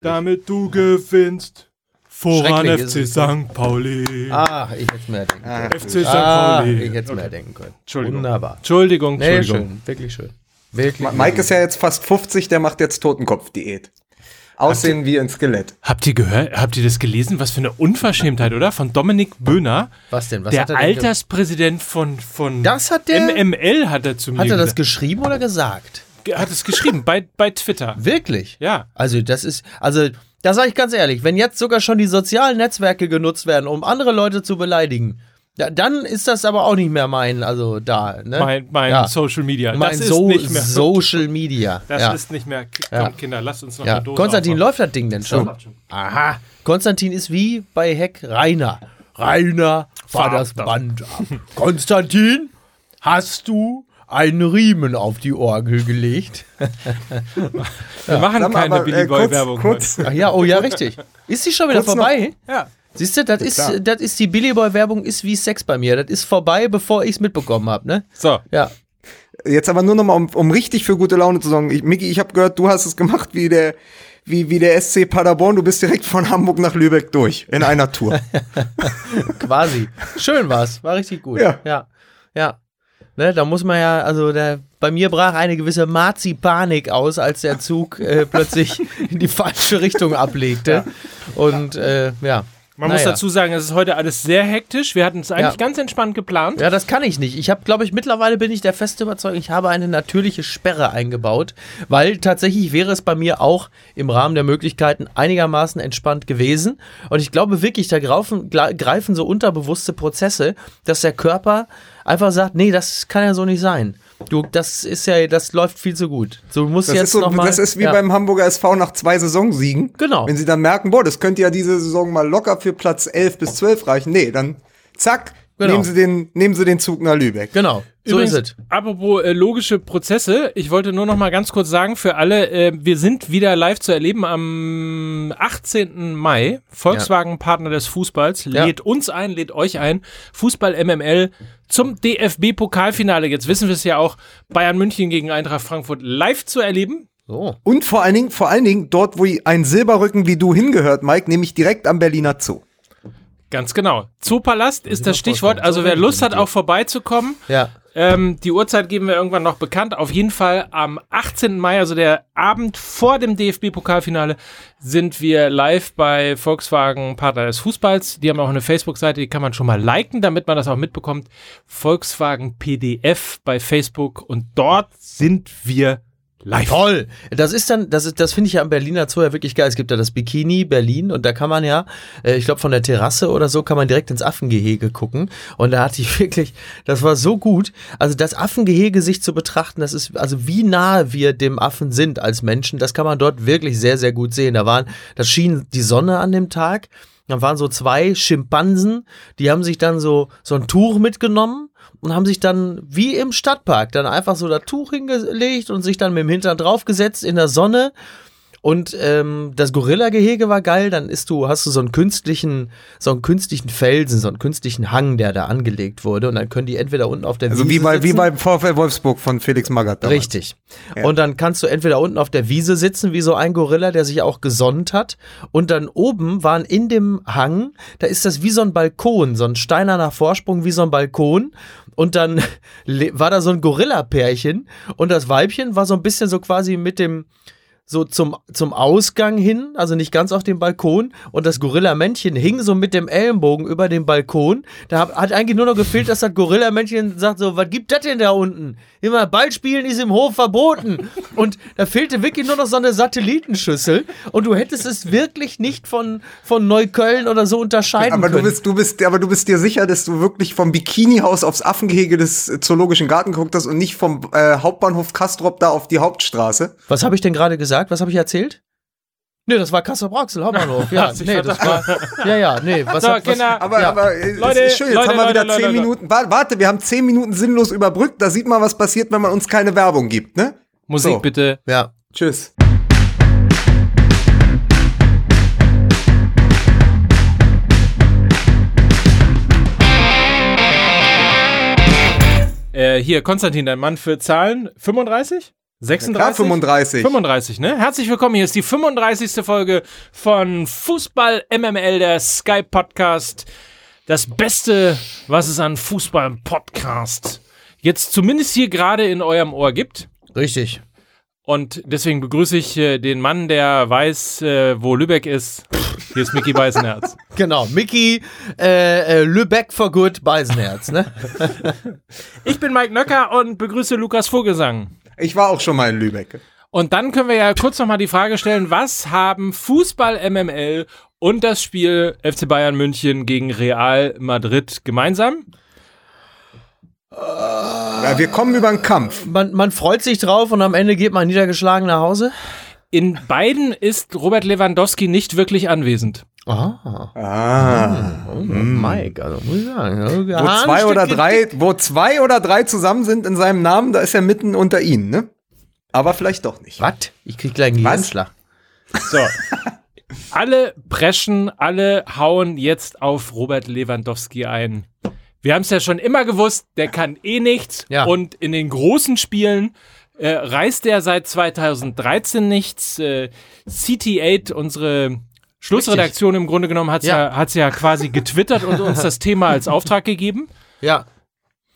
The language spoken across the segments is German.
damit du gewinnst. Voran Schrecklich FC ist es. St. Pauli. Ah, ich hätte es mehr denken können. FC St. Ah, Pauli. ich hätte es mehr denken können. Entschuldigung. Wunderbar. Entschuldigung, Nee, Entschuldigung. schön. Wirklich schön. Wirklich. Ma- Mike ist ja jetzt fast 50, der macht jetzt Totenkopf-Diät. Aussehen wie ein Skelett. Habt ihr gehört, habt ihr das gelesen? Was für eine Unverschämtheit, oder? Von Dominik Böhner. Was denn? Was der hat er denn Alterspräsident von, von Das hat der- MML hat er zu mir Hat er das gesagt. geschrieben oder gesagt? Hat es geschrieben bei, bei Twitter. Wirklich? Ja. Also, das ist, also, da sage ich ganz ehrlich, wenn jetzt sogar schon die sozialen Netzwerke genutzt werden, um andere Leute zu beleidigen, ja, dann ist das aber auch nicht mehr mein, also da, ne? Mein, mein Ja. Social Media. mein das ist so nicht mehr. Social Media. das ja. ist nicht mehr. Komm, Ja. Kinder, lasst uns noch ja. eine Dose Konstantin, aufmachen. läuft das Ding denn schon? Aha. Konstantin ist wie bei Heck Rainer. Rainer, fahr das Band ab. Konstantin, hast du einen Riemen auf die Orgel gelegt? Wir machen Sag mal, keine aber, Billy äh, Boy kurz, Werbung. kurz, Ach ja, oh ja, richtig. Ist die schon wieder Kurz vorbei? Ja. Siehst du, das ist, das ist die Billy Boy Werbung ist wie Sex bei mir. Das ist vorbei, bevor ich es mitbekommen habe, ne? So. Ja. Jetzt aber nur noch mal, um, um richtig für gute Laune zu sorgen. Ich, Miki, ich habe gehört, du hast es gemacht wie der, wie, wie der SC Paderborn. Du bist direkt von Hamburg nach Lübeck durch in einer Tour. Quasi. Schön war's. War richtig gut. Ja. Ja. Ja. Ne, da muss man ja, also der, bei mir brach eine gewisse Marzi-Panik aus, als der Zug äh, plötzlich in die falsche Richtung ablegte. Und äh, ja. Man muss Naja. dazu sagen, es ist heute alles sehr hektisch. Wir hatten es eigentlich Ja. ganz entspannt geplant. Ja, das kann ich nicht. Ich habe, glaube ich, mittlerweile bin ich der feste Überzeugung, ich habe eine natürliche Sperre eingebaut, weil tatsächlich wäre es bei mir auch im Rahmen der Möglichkeiten einigermaßen entspannt gewesen. Und ich glaube wirklich, da greifen, greifen so unterbewusste Prozesse, dass der Körper einfach sagt, nee, das kann ja so nicht sein. Du, das ist ja, das läuft viel zu gut. So, du musst Das jetzt ist, so, noch mal, das ist wie ja. beim Hamburger SV nach zwei Saisonsiegen. Genau. Wenn sie dann merken, boah, das könnte ja diese Saison mal locker für Platz 11 bis 12 reichen. Nee, dann zack, Genau. nehmen, sie den, nehmen sie den Zug nach Lübeck. Genau, so Übrigens, ist es. Apropos äh, logische Prozesse, ich wollte nur noch mal ganz kurz sagen für alle, äh, wir sind wieder live zu erleben am 18. Mai. Volkswagen Partner des Fußballs Ja. lädt uns ein, lädt euch ein. Fußball MML zum DFB Pokalfinale. Jetzt wissen wir es ja auch, Bayern München gegen Eintracht Frankfurt live zu erleben. So. Und vor allen Dingen, vor allen Dingen dort, wo ein Silberrücken wie du hingehört, Mike, nämlich direkt am Berliner Zoo. Ganz genau. Zoopalast ist das Stichwort. Also So wer Lust hat, auch vorbeizukommen, Ja. Ähm, die Uhrzeit geben wir irgendwann noch bekannt. Auf jeden Fall am 18. Mai, also der Abend vor dem DFB-Pokalfinale, sind wir live bei Volkswagen Partner des Fußballs. Die haben auch eine Facebook-Seite, die kann man schon mal liken, damit man das auch mitbekommt. Volkswagen PDF bei Facebook und dort sind wir live. Toll. Das ist dann, das ist, das finde ich ja am Berliner Zoo ja wirklich geil. Es gibt ja das Bikini Berlin und da kann man ja, äh, ich glaube von der Terrasse oder so, kann man direkt ins Affengehege gucken. Und da hatte ich wirklich, das war so gut. Also das Affengehege sich zu betrachten, das ist, also wie nahe wir dem Affen sind als Menschen, das kann man dort wirklich sehr, sehr gut sehen. Da waren, da schien die Sonne an dem Tag. Da waren so zwei Schimpansen, die haben sich dann so, so ein Tuch mitgenommen und haben sich dann wie im Stadtpark dann einfach so das Tuch hingelegt und sich dann mit dem Hintern draufgesetzt in der Sonne. Und ähm, das Gorilla-Gehege war geil, dann ist du, hast du so einen künstlichen, so einen künstlichen Felsen, so einen künstlichen Hang, der da angelegt wurde. Und dann können die entweder unten auf der Also Wiese wie bei, wie beim VfL Wolfsburg von Felix Magath. damals. Richtig. Und dann kannst du entweder unten auf der Wiese sitzen, wie so ein Gorilla, der sich auch gesonnt hat. Und dann oben waren in dem Hang, da ist das wie so ein Balkon, so ein steinerner Vorsprung wie so ein Balkon. Und dann war da so ein Gorilla-Pärchen. Und das Weibchen war so ein bisschen so quasi mit dem, so zum, zum Ausgang hin, also nicht ganz auf dem Balkon. Und das Gorilla-Männchen hing so mit dem Ellenbogen über dem Balkon. Da hat, hat eigentlich nur noch gefehlt, dass das Gorilla-Männchen sagt so, was gibt das denn da unten? Immer Ball spielen ist im Hof verboten. Und da fehlte wirklich nur noch so eine Satellitenschüssel. Und du hättest es wirklich nicht von, von Neukölln oder so unterscheiden Aber du können. bist, du bist, aber du bist dir sicher, dass du wirklich vom Bikinihaus aufs Affengehege des Zoologischen Garten geguckt hast und nicht vom äh, Hauptbahnhof Kastrop da auf die Hauptstraße? Was habe ich denn gerade gesagt? Was habe ich erzählt? Nee, das war Kassel Brauxel, Hauptbahnhof. Ja, nee, das war. Ja, ja, nee, was, So, hat- was. Aber, Ja. aber äh, Leute, ist schön, jetzt Leute, haben wir wieder Leute, zehn Leute. Minuten. Wa- Warte, wir haben zehn Minuten sinnlos überbrückt. Da sieht man, was passiert, wenn man uns keine Werbung gibt, ne? Musik So. bitte. Ja. Tschüss. Äh, hier, Konstantin, dein Mann für Zahlen 35? 36? Klar, 35. 35, ne? Herzlich willkommen. Hier ist die 35. Folge von Fußball MML, der Sky Podcast. Das Beste, was es an Fußball Podcast jetzt zumindest hier gerade in eurem Ohr gibt. Richtig. Und deswegen begrüße ich äh, den Mann, der weiß, äh, wo Lübeck ist. Hier ist Mickey Beisenherz. Genau, Mickey äh, äh, Lübeck for Good Beisenherz, ne? Ich bin Mike Nöcker und begrüße Lukas Vogelsang. Ich war auch schon mal in Lübeck. Und dann können wir ja kurz nochmal die Frage stellen, was haben Fußball MML und das Spiel FC Bayern München gegen Real Madrid gemeinsam? Ja, wir kommen über den Kampf. Man, man freut sich drauf und am Ende geht man niedergeschlagen nach Hause. In beiden ist Robert Lewandowski nicht wirklich anwesend. Ah, Ah. oh, Mike, also muss ich sagen. also, Wo zwei oder drei, wo zwei oder drei zusammen sind in seinem Namen, da ist er mitten unter ihnen, ne? Aber vielleicht doch nicht. Was? Ich krieg gleich einen Was? Gehirnschlag. So. alle preschen, alle hauen jetzt auf Robert Lewandowski ein. Wir haben es ja schon immer gewusst, der kann eh nichts. Ja. Und in den großen Spielen äh, reißt er seit 2013 nichts. Äh, CT8, unsere Schlussredaktion im Grunde genommen, hat es ja. Ja. ja quasi getwittert und uns das Thema als Auftrag gegeben. Ja.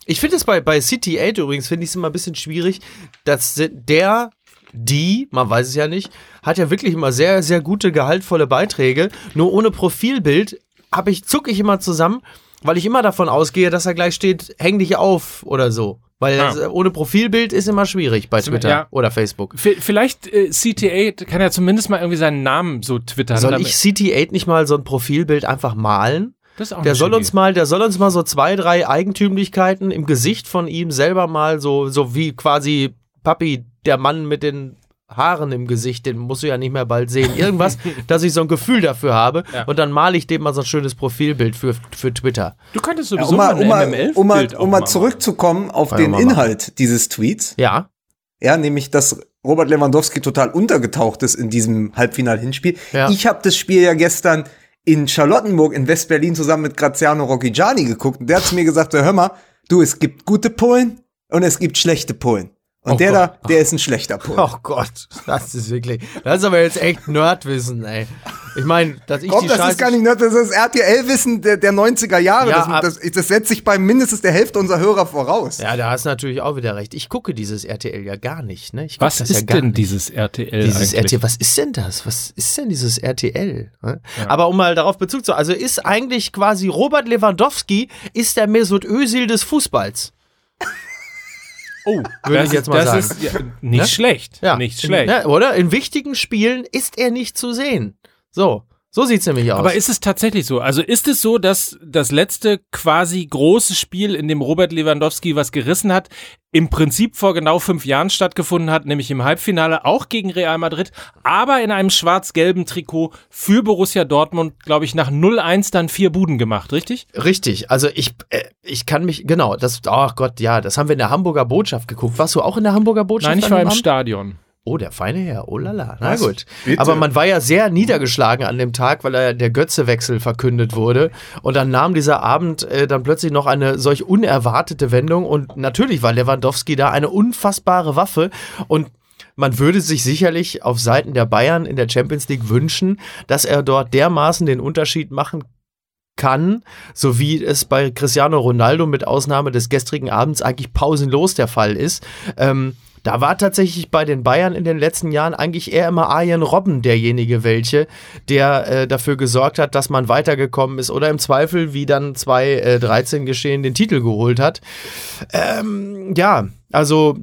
Ich finde es bei, bei City 8 übrigens, finde ich es immer ein bisschen schwierig, dass der, die, man weiß es ja nicht, hat ja wirklich immer sehr, sehr gute, gehaltvolle Beiträge. Nur ohne Profilbild habe ich, zucke ich immer zusammen, weil ich immer davon ausgehe, dass er gleich steht, häng dich auf oder so. Weil Ja. das, äh, ohne Profilbild ist immer schwierig bei Twitter Ja. oder Facebook. V vielleicht äh, CT8 kann ja zumindest mal irgendwie seinen Namen so twittern. Soll ich City 8 nicht mal so ein Profilbild einfach malen? das ist auch Der soll schöne uns mal, der soll uns mal so zwei, drei Eigentümlichkeiten im Gesicht von ihm selber mal so, so wie quasi Papi, der Mann mit den Haaren im Gesicht, den musst du ja nicht mehr bald sehen. Irgendwas, dass ich so ein Gefühl dafür habe Ja. und dann male ich dem mal so ein schönes Profilbild für, für Twitter. Du könntest Ja, sowieso um mal, mal um mal, ein um mal, um mal zurückzukommen auf Ja, den mal machen. Inhalt dieses Tweets. Ja, Ja, nämlich, dass Robert Lewandowski total untergetaucht ist in diesem Halbfinal-Hinspiel. Ja. Ich habe das Spiel ja gestern in Charlottenburg in West-Berlin zusammen mit Graziano Rocchigiani geguckt. Und der hat zu mir gesagt, hör mal, du, es gibt gute Polen und es gibt schlechte Polen. Und Oh der Gott. da, der ist ein schlechter Polen. oh Gott, das ist wirklich, das ist aber jetzt echt Nerdwissen, ey. Ich meine, dass ich Komm, die das Scheiße ist gar nicht nett, das ist RTL-Wissen der, der 90er Jahre. Ja, das, das, das setzt sich bei mindestens der Hälfte unserer Hörer voraus. Ja, da hast du natürlich auch wieder recht. Ich gucke dieses RTL ja gar nicht, ne? Ich Was das ist ja gar denn nicht. dieses RTL Dieses eigentlich? RTL, was ist denn das? Was ist denn dieses RTL? ne? Aber um mal darauf Bezug zu, also ist eigentlich quasi Robert Lewandowski ist der Mesut Özil des Fußballs. Oh, Würde das ich jetzt ist, mal das sagen. Ist, ja, nicht Ne? schlecht. Nicht schlecht. Ja, oder? In wichtigen Spielen ist er nicht zu sehen. So, so sieht's nämlich aus. Aber ist es tatsächlich so? Also ist es so, dass das letzte quasi große Spiel, in dem Robert Lewandowski was gerissen hat, im Prinzip vor genau fünf Jahren stattgefunden hat, nämlich im Halbfinale auch gegen Real Madrid, aber in einem schwarz-gelben Trikot für Borussia Dortmund, glaube ich, nach 0-1 dann vier Buden gemacht, richtig? Richtig, also ich, äh, ich kann mich, genau, das, oh Gott, ja, das haben wir in der Hamburger Botschaft geguckt. Warst du auch in der Hamburger Botschaft? Nein, ich war im Abend? Stadion. Oh, der feine Herr, oh lala, na Was? gut. Bitte? Aber man war ja sehr niedergeschlagen an dem Tag, weil er der Götzewechsel verkündet wurde. Und dann nahm dieser Abend äh, dann plötzlich noch eine solch unerwartete Wendung. Und natürlich war Lewandowski da eine unfassbare Waffe. Und man würde sich sicherlich auf Seiten der Bayern in der Champions League wünschen, dass er dort dermaßen den Unterschied machen kann, so wie es bei Cristiano Ronaldo mit Ausnahme des gestrigen Abends eigentlich pausenlos der Fall ist. Ähm, da war tatsächlich bei den Bayern in den letzten Jahren eigentlich eher immer Arjen Robben derjenige welche, der äh, dafür gesorgt hat, dass man weitergekommen ist oder im Zweifel, wie dann 2013 geschehen, den Titel geholt hat. Ähm, ja, also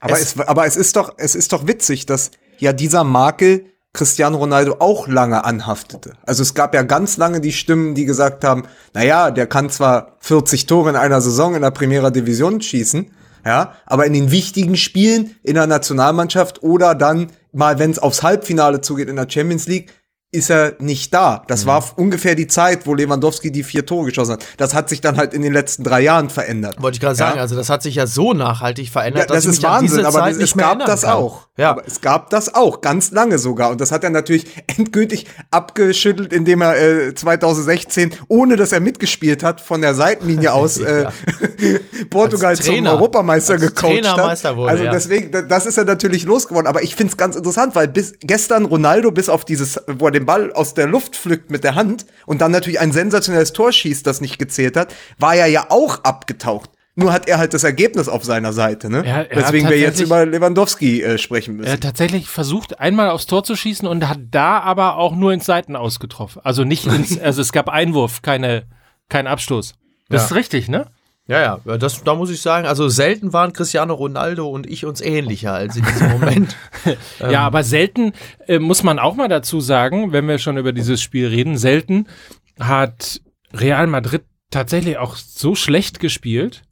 Aber es, aber es ist doch, es ist doch witzig, dass ja dieser Makel Cristiano Ronaldo auch lange anhaftete. Also es gab ja ganz lange die Stimmen, die gesagt haben, na ja, der kann zwar 40 Tore in einer Saison in der Primera Division schießen, ja, aber in den wichtigen Spielen in der Nationalmannschaft oder dann mal, wenn es aufs Halbfinale zugeht in der Champions League, ist er nicht da. Das mhm. war ungefähr die Zeit, wo Lewandowski die vier Tore geschossen hat. Das hat sich dann halt in den letzten drei Jahren verändert. Wollte ich gerade ja? sagen, also das hat sich ja so nachhaltig verändert, ja, das ist Wahnsinn, aber Zeit es gab das kann. auch. Ja. Aber es gab das auch, ganz lange sogar. Und das hat er natürlich endgültig abgeschüttelt, indem er äh, 2016, ohne dass er mitgespielt hat, von der Seitenlinie aus äh, Portugal zum Europameister gecoacht hat. Wurde, also deswegen, das ist er natürlich losgeworden. Aber ich finde es ganz interessant, weil bis gestern Ronaldo bis auf dieses, wo er den Ball aus der Luft pflückt mit der Hand und dann natürlich ein sensationelles Tor schießt, das nicht gezählt hat, war er ja auch abgetaucht. Nur hat er halt das Ergebnis auf seiner Seite, ne? Er, er Deswegen wir jetzt über Lewandowski äh, sprechen müssen. Er hat tatsächlich versucht, einmal aufs Tor zu schießen und hat da aber auch nur ins Seiten ausgetroffen. Also nicht ins, also es gab Einwurf, keine, kein Abstoß. Das ja. ist richtig, ne? Ja, ja, das, da muss ich sagen, also selten waren Cristiano Ronaldo und ich uns ähnlicher als in diesem Moment. ja, ähm. aber selten äh, muss man auch mal dazu sagen, wenn wir schon über dieses Spiel reden, selten hat Real Madrid tatsächlich auch so schlecht gespielt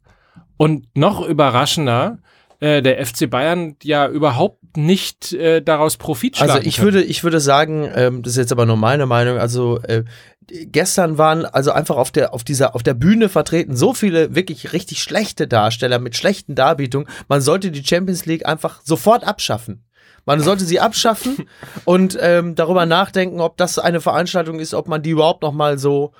und noch überraschender, äh, der FC Bayern ja überhaupt nicht äh, daraus Profit schlagen Also ich kann. würde, ich würde sagen, ähm, das ist jetzt aber nur meine Meinung, also äh, gestern waren also einfach auf der, auf dieser, auf der Bühne vertreten so viele wirklich richtig schlechte Darsteller mit schlechten Darbietungen. Man sollte die Champions League einfach sofort abschaffen. Man sollte sie abschaffen und ähm, darüber nachdenken, ob das eine Veranstaltung ist, ob man die überhaupt noch mal so,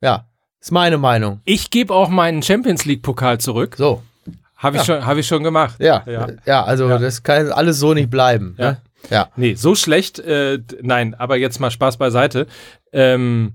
ja, ist meine Meinung. Ich gebe auch meinen Champions League Pokal zurück. So. Habe ich, ja. schon, hab ich schon gemacht. Ja, ja, ja also ja. das kann alles so nicht bleiben. Ja. Ne? Ja. Nee, so schlecht, äh, nein, aber jetzt mal Spaß beiseite. Ähm,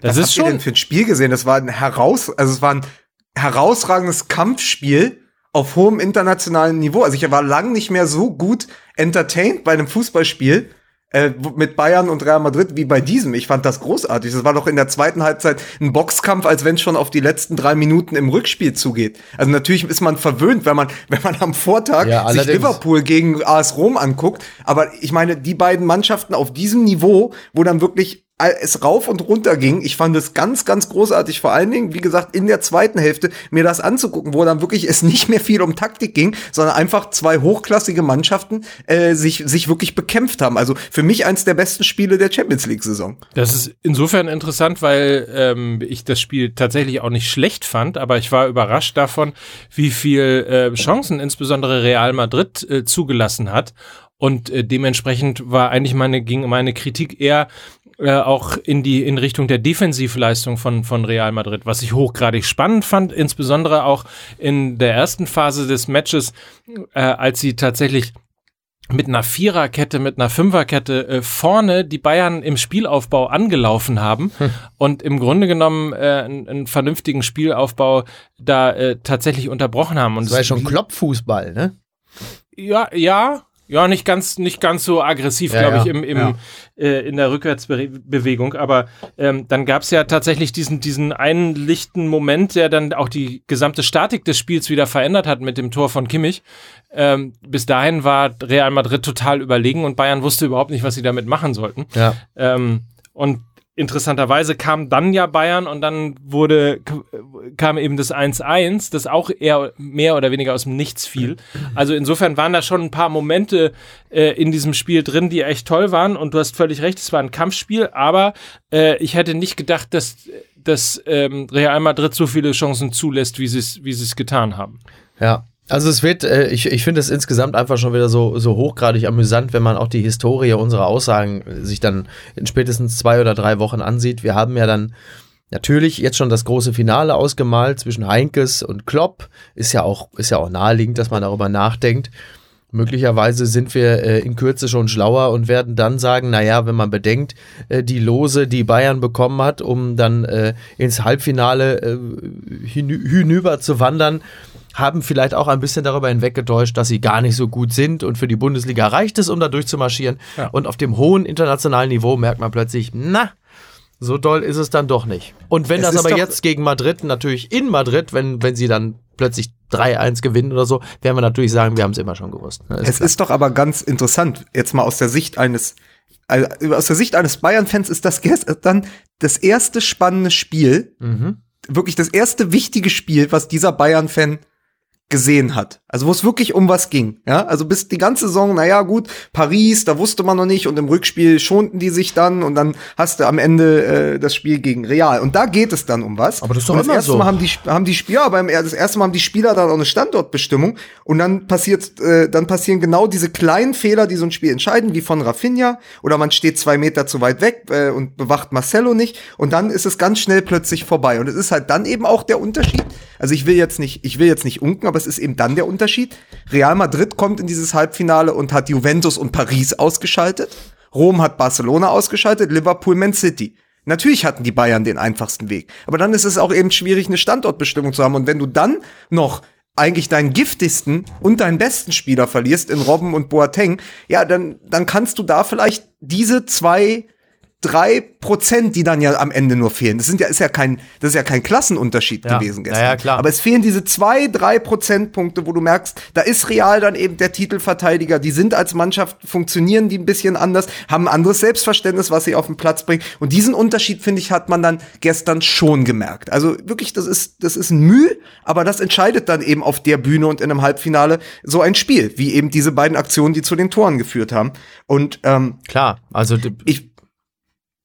das Was ist schon. Ihr denn für ein Spiel gesehen? Das war ein heraus, also es war ein herausragendes Kampfspiel auf hohem internationalen Niveau. Also ich war lang nicht mehr so gut entertained bei einem Fußballspiel äh, mit Bayern und Real Madrid wie bei diesem. Ich fand das großartig. Das war doch in der zweiten Halbzeit ein Boxkampf, als wenn es schon auf die letzten drei Minuten im Rückspiel zugeht. Also natürlich ist man verwöhnt, wenn man, wenn man am Vortag ja, sich Liverpool gegen AS Rom anguckt. Aber ich meine, die beiden Mannschaften auf diesem Niveau, wo dann wirklich es rauf und runter ging. Ich fand es ganz, ganz großartig, vor allen Dingen, wie gesagt, in der zweiten Hälfte mir das anzugucken, wo dann wirklich es nicht mehr viel um Taktik ging, sondern einfach zwei hochklassige Mannschaften äh, sich, sich wirklich bekämpft haben. Also für mich eins der besten Spiele der Champions League-Saison. Das ist insofern interessant, weil ähm, ich das Spiel tatsächlich auch nicht schlecht fand, aber ich war überrascht davon, wie viel äh, Chancen insbesondere Real Madrid äh, zugelassen hat. Und äh, dementsprechend war eigentlich meine, ging meine Kritik eher äh, auch in die in Richtung der Defensivleistung von von Real Madrid, was ich hochgradig spannend fand, insbesondere auch in der ersten Phase des Matches, äh, als sie tatsächlich mit einer Viererkette, mit einer Fünferkette äh, vorne die Bayern im Spielaufbau angelaufen haben hm. und im Grunde genommen äh, einen, einen vernünftigen Spielaufbau da äh, tatsächlich unterbrochen haben. Und das war ja schon Kloppfußball, ne? Ja, ja, ja, nicht ganz, nicht ganz so aggressiv, ja, glaube ich, im, im, ja. äh, in der Rückwärtsbewegung. Aber ähm, dann gab es ja tatsächlich diesen, diesen einen lichten Moment, der dann auch die gesamte Statik des Spiels wieder verändert hat mit dem Tor von Kimmich. Ähm, bis dahin war Real Madrid total überlegen und Bayern wusste überhaupt nicht, was sie damit machen sollten. Ja. Ähm, und interessanterweise kam dann ja Bayern und dann wurde, kam eben das 1-1, das auch eher mehr oder weniger aus dem Nichts fiel. Also insofern waren da schon ein paar Momente äh, in diesem Spiel drin, die echt toll waren und du hast völlig recht, es war ein Kampfspiel, aber äh, ich hätte nicht gedacht, dass, dass ähm, Real Madrid so viele Chancen zulässt, wie sie wie sie es getan haben. Ja, also es wird, äh, ich, ich finde es insgesamt einfach schon wieder so, so hochgradig amüsant, wenn man auch die Historie unserer Aussagen sich dann in spätestens zwei oder drei Wochen ansieht. Wir haben ja dann natürlich jetzt schon das große Finale ausgemalt zwischen Heinkes und Klopp. Ist ja auch, ist ja auch naheliegend, dass man darüber nachdenkt. Möglicherweise sind wir äh, in Kürze schon schlauer und werden dann sagen, naja, wenn man bedenkt, äh, die Lose, die Bayern bekommen hat, um dann äh, ins Halbfinale äh, hinüber zu wandern, haben vielleicht auch ein bisschen darüber hinweggetäuscht, dass sie gar nicht so gut sind und für die Bundesliga reicht es, um da durchzumarschieren. Ja. Und auf dem hohen internationalen Niveau merkt man plötzlich, na, so doll ist es dann doch nicht. Und wenn es das aber jetzt gegen Madrid, natürlich in Madrid, wenn, wenn sie dann plötzlich 3-1 gewinnen oder so, werden wir natürlich sagen, wir haben es immer schon gewusst. Ist es klar. ist doch aber ganz interessant, jetzt mal aus der Sicht eines, also aus der Sicht eines Bayern-Fans ist das dann das erste spannende Spiel, mhm. wirklich das erste wichtige Spiel, was dieser Bayern-Fan gesehen hat. Also wo es wirklich um was ging. Ja, also bis die ganze Saison, naja, gut, Paris, da wusste man noch nicht und im Rückspiel schonten die sich dann und dann hast du am Ende äh, das Spiel gegen Real. Und da geht es dann um was. Aber das ist doch und das immer erste so. Mal haben die, haben die Spieler, beim das erste Mal haben die Spieler dann auch eine Standortbestimmung und dann passiert, äh, dann passieren genau diese kleinen Fehler, die so ein Spiel entscheiden, wie von Rafinha oder man steht zwei Meter zu weit weg äh, und bewacht Marcelo nicht und dann ist es ganz schnell plötzlich vorbei. Und es ist halt dann eben auch der Unterschied. Also ich will jetzt nicht, ich will jetzt nicht unken, aber es ist eben dann der Unterschied. Real Madrid kommt in dieses Halbfinale und hat Juventus und Paris ausgeschaltet. Rom hat Barcelona ausgeschaltet, Liverpool Man City. Natürlich hatten die Bayern den einfachsten Weg. Aber dann ist es auch eben schwierig, eine Standortbestimmung zu haben. Und wenn du dann noch eigentlich deinen giftigsten und deinen besten Spieler verlierst in Robben und Boateng, ja, dann, dann kannst du da vielleicht diese zwei drei Prozent, die dann ja am Ende nur fehlen. Das sind ja, ist ja kein, das ist ja kein Klassenunterschied Ja. gewesen gestern. Ja, ja, klar. Aber es fehlen diese zwei, drei Prozentpunkte, wo du merkst, da ist Real dann eben der Titelverteidiger. Die sind als Mannschaft, funktionieren die ein bisschen anders, haben ein anderes Selbstverständnis, was sie auf den Platz bringen. Und diesen Unterschied, finde ich, hat man dann gestern schon gemerkt. Also wirklich, das ist, das ist ein Mühe, aber das entscheidet dann eben auf der Bühne und in einem Halbfinale so ein Spiel, wie eben diese beiden Aktionen, die zu den Toren geführt haben. Und ähm, Klar, also ich,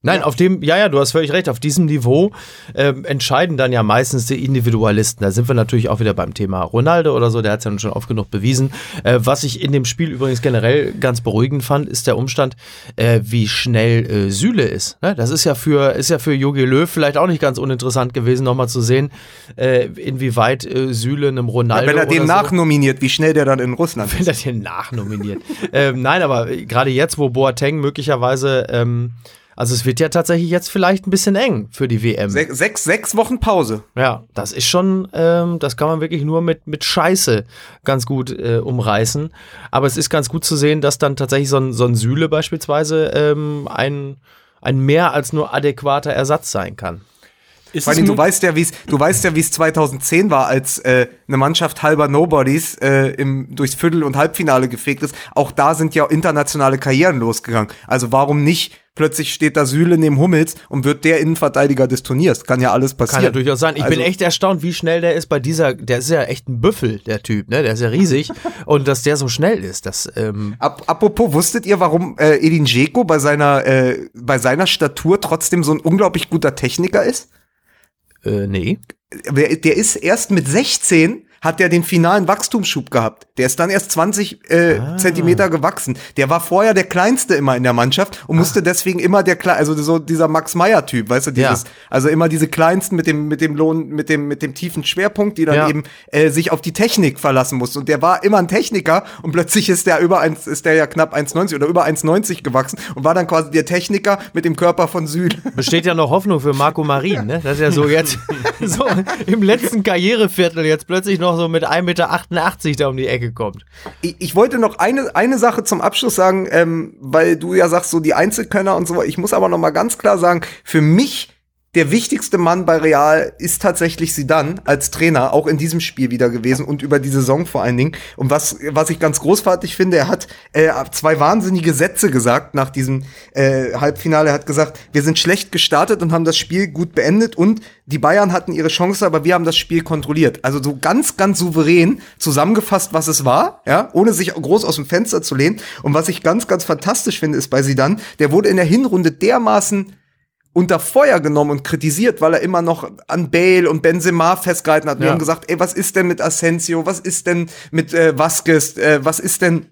Nein, auf dem, ja, ja, du hast völlig recht, auf diesem Niveau ähm, entscheiden dann ja meistens die Individualisten. Da sind wir natürlich auch wieder beim Thema Ronaldo oder so, der hat es ja nun schon oft genug bewiesen. Äh, was ich in dem Spiel übrigens generell ganz beruhigend fand, ist der Umstand, äh, wie schnell äh, Süle ist. Ne? Das ist ja für ist ja für Jogi Löw vielleicht auch nicht ganz uninteressant gewesen, nochmal zu sehen, äh, inwieweit äh, Süle einem Ronaldo wenn er den so, nachnominiert, wie schnell der dann in Russland wenn er den nachnominiert. ähm, nein, aber gerade jetzt, wo Boateng möglicherweise, ähm, also es wird ja tatsächlich jetzt vielleicht ein bisschen eng für die WM. Sech, sechs, sechs Wochen Pause. Ja, das ist schon, ähm, das kann man wirklich nur mit, mit Scheiße ganz gut äh, umreißen. Aber es ist ganz gut zu sehen, dass dann tatsächlich so ein, so ein Süle beispielsweise ähm, ein, ein mehr als nur adäquater Ersatz sein kann. Ist Vor allem, du weißt ja, wie es, du weißt ja, wie es 2010 war, als äh, eine Mannschaft halber Nobodies äh, im, durchs Viertel- und Halbfinale gefegt ist. Auch da sind ja internationale Karrieren losgegangen. Also warum nicht? Plötzlich steht da Süle neben Hummels und wird der Innenverteidiger des Turniers. Kann ja alles passieren. Kann ja durchaus sein. Ich bin Also- echt erstaunt, wie schnell der ist bei dieser, der ist ja echt ein Büffel, der Typ, ne? Der ist ja riesig. und dass der so schnell ist, das, ähm, Ap apropos, wusstet ihr, warum äh, Edin Dzeko bei seiner, äh, bei seiner Statur trotzdem so ein unglaublich guter Techniker ist? Äh, nee. Der, der ist erst mit 16 hat der den finalen Wachstumsschub gehabt. Der ist dann erst 20 äh, Ah. Zentimeter gewachsen. Der war vorher der kleinste immer in der Mannschaft und musste deswegen immer der Kle also so dieser Max Meyer Typ, weißt du, dieses Ja. also immer diese kleinsten mit dem mit dem Lohn mit dem mit dem tiefen Schwerpunkt, die dann Ja. eben äh, sich auf die Technik verlassen mussten und der war immer ein Techniker und plötzlich ist der über eins ist der ja knapp 1,90 oder über 1,90 gewachsen und war dann quasi der Techniker mit dem Körper von Süle. Besteht ja noch Hoffnung für Marco Marin, ne? Das ist ja so jetzt, so im letzten Karriereviertel jetzt plötzlich noch so mit 1,88 Meter da um die Ecke kommt. Ich, ich wollte noch eine, eine Sache zum Abschluss sagen, ähm, weil du ja sagst, so die Einzelkönner und so. Ich muss aber noch mal ganz klar sagen, für mich der wichtigste Mann bei Real ist tatsächlich Zidane als Trainer, auch in diesem Spiel wieder gewesen und über die Saison vor allen Dingen. Und was, was ich ganz großartig finde, er hat äh, zwei wahnsinnige Sätze gesagt nach diesem äh, Halbfinale. Er hat gesagt, wir sind schlecht gestartet und haben das Spiel gut beendet und die Bayern hatten ihre Chance, aber wir haben das Spiel kontrolliert. Also so ganz, ganz souverän zusammengefasst, was es war, ja, ohne sich groß aus dem Fenster zu lehnen. Und was ich ganz, ganz fantastisch finde, ist bei Zidane, der wurde in der Hinrunde dermaßen unter Feuer genommen und kritisiert, weil er immer noch an Bale und Benzema festgehalten hat. Wir Ja. haben gesagt, ey, was ist denn mit Asensio? Was ist denn mit äh, Vasquez? Äh, was ist denn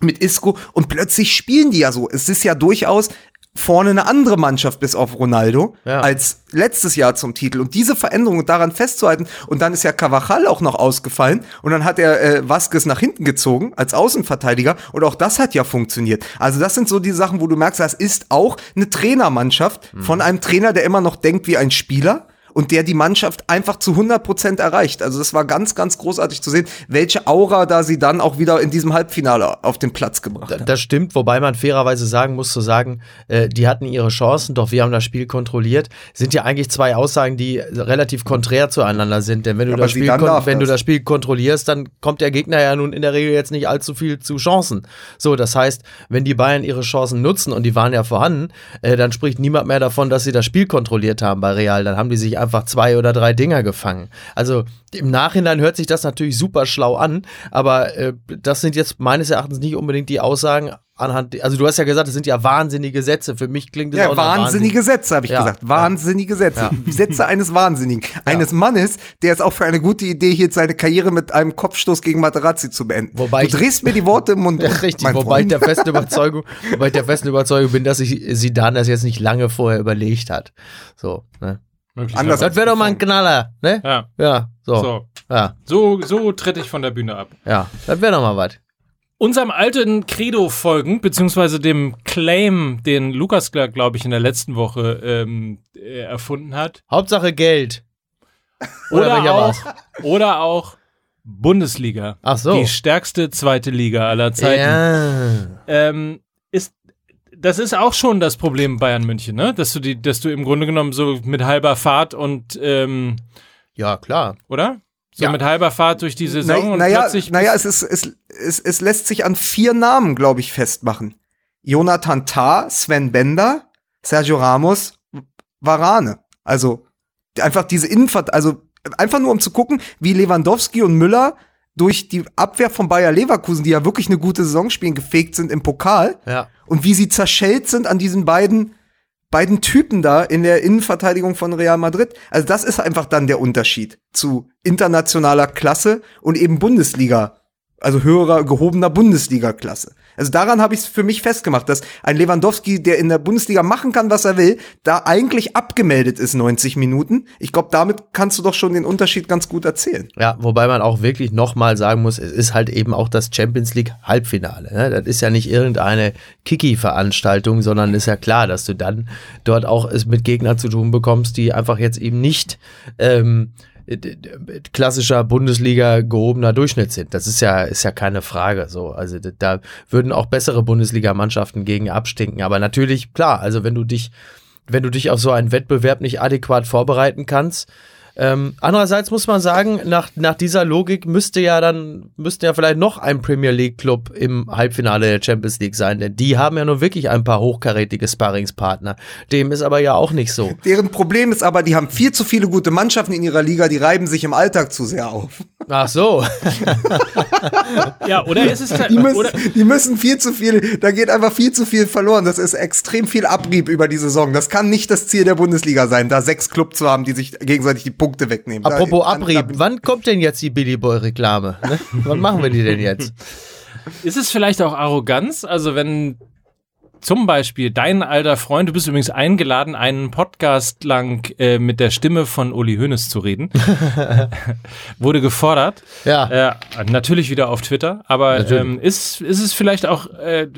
mit Isco? Und plötzlich spielen die ja so. Es ist ja durchaus vorne eine andere Mannschaft bis auf Ronaldo Ja. als letztes Jahr zum Titel. Und diese Veränderung daran festzuhalten, und dann ist ja Cavachal auch noch ausgefallen und dann hat er äh, Vasquez nach hinten gezogen als Außenverteidiger und auch das hat ja funktioniert. Also das sind so die Sachen, wo du merkst, das ist auch eine Trainermannschaft von einem Trainer, der immer noch denkt wie ein Spieler und der die Mannschaft einfach zu 100 Prozent erreicht. Also das war ganz, ganz großartig zu sehen, welche Aura da sie dann auch wieder in diesem Halbfinale auf den Platz gebracht hat. Das stimmt, wobei man fairerweise sagen muss, zu sagen, äh, die hatten ihre Chancen, doch wir haben das Spiel kontrolliert, sind ja eigentlich zwei Aussagen, die relativ konträr zueinander sind. Denn wenn du, Aber das Spiel, wenn du das. das Spiel kontrollierst, dann kommt der Gegner ja nun in der Regel jetzt nicht allzu viel zu Chancen. So, das heißt, wenn die Bayern ihre Chancen nutzen und die waren ja vorhanden, äh, dann spricht niemand mehr davon, dass sie das Spiel kontrolliert haben bei Real. Dann haben die sich einfach zwei oder drei Dinger gefangen. Also im Nachhinein hört sich das natürlich super schlau an, aber äh, das sind jetzt meines Erachtens nicht unbedingt die Aussagen anhand, also du hast ja gesagt, das sind ja wahnsinnige Sätze. Für mich klingt das Ja, auch wahnsinnige Sätze, habe ich Ja. gesagt. Wahnsinnige Sätze. Ja. Sätze eines Wahnsinnigen. Eines Mannes, der es auch für eine gute Idee hielt, seine Karriere mit einem Kopfstoß gegen Materazzi zu beenden. Wobei du ich- drehst mir die Worte im Mund. Ja, richtig, wobei ich der festen Überzeugung, wobei ich der festen Überzeugung bin, dass sich Sidan das jetzt nicht lange vorher überlegt hat. So, ne? Anders- Das wäre doch mal ein Knaller, ne? Ja, Ja, so. so. Ja, So, so tritt ich von der Bühne ab. ja. Das wäre doch mal was. Unserem alten Credo folgend, beziehungsweise dem Claim, den Lukas, glaube ich, in der letzten Woche ähm, äh, erfunden hat. Hauptsache Geld. Oder, welcher auch, oder auch Bundesliga. Ach so. Die stärkste zweite Liga aller Zeiten. Ja. Ähm, das ist auch schon das Problem Bayern München, ne? Dass du die, dass du im Grunde genommen so mit halber Fahrt und ähm, Ja, klar. oder? So Ja. mit halber Fahrt durch die Saison Na, und naja, plötzlich. naja es, ist, es, es, es lässt sich an vier Namen, glaube ich, festmachen. Jonathan Tah, Sven Bender, Sergio Ramos, Varane. Also einfach diese Innenvert, also einfach nur um zu gucken, wie Lewandowski und Müller durch die Abwehr von Bayer Leverkusen, die ja wirklich eine gute Saison spielen, gefegt sind im Pokal Ja. und wie sie zerschellt sind an diesen beiden beiden Typen da in der Innenverteidigung von Real Madrid. Also das ist einfach dann der Unterschied zu internationaler Klasse und eben Bundesliga, also höherer gehobener Bundesliga-Klasse. Also daran habe ich es für mich festgemacht, dass ein Lewandowski, der in der Bundesliga machen kann, was er will, da eigentlich abgemeldet ist 90 Minuten. Ich glaube, damit kannst du doch schon den Unterschied ganz gut erzählen. Ja, wobei man auch wirklich nochmal sagen muss, es ist halt eben auch das Champions League Halbfinale. Ne? Das ist ja nicht irgendeine Kiki-Veranstaltung, sondern ist ja klar, dass du dann dort auch es mit Gegnern zu tun bekommst, die einfach jetzt eben nicht ähm, klassischer Bundesliga gehobener Durchschnitt sind. Das ist ja, ist ja keine Frage. So, also da würden auch bessere Bundesligamannschaften gegen abstinken. Aber natürlich, klar, also wenn du dich, wenn du dich auf so einen Wettbewerb nicht adäquat vorbereiten kannst, ähm, andererseits muss man sagen, nach, nach dieser Logik müsste ja dann, müsste ja vielleicht noch ein Premier League Club im Halbfinale der Champions League sein, denn die haben ja nur wirklich ein paar hochkarätige Sparringspartner. Dem ist aber ja auch nicht so. Deren Problem ist aber, die haben viel zu viele gute Mannschaften in ihrer Liga, die reiben sich im Alltag zu sehr auf. Ach so. ja, oder ist es Die müssen, oder, die müssen viel zu viel, da geht einfach viel zu viel verloren. Das ist extrem viel Abrieb über die Saison. Das kann nicht das Ziel der Bundesliga sein, da sechs Clubs zu haben, die sich gegenseitig die Punkte wegnehmen. Apropos da, Abrieb, Da, wann kommt denn jetzt die Billy Boy Reklame? Ne? Wann machen wir die denn jetzt? ist es vielleicht auch Arroganz? Also wenn zum Beispiel dein alter Freund, du bist übrigens eingeladen, einen Podcast lang äh, mit der Stimme von Uli Hoeneß zu reden, wurde gefordert. Ja. Äh, natürlich wieder auf Twitter, aber ähm, ist, ist es vielleicht auch, äh,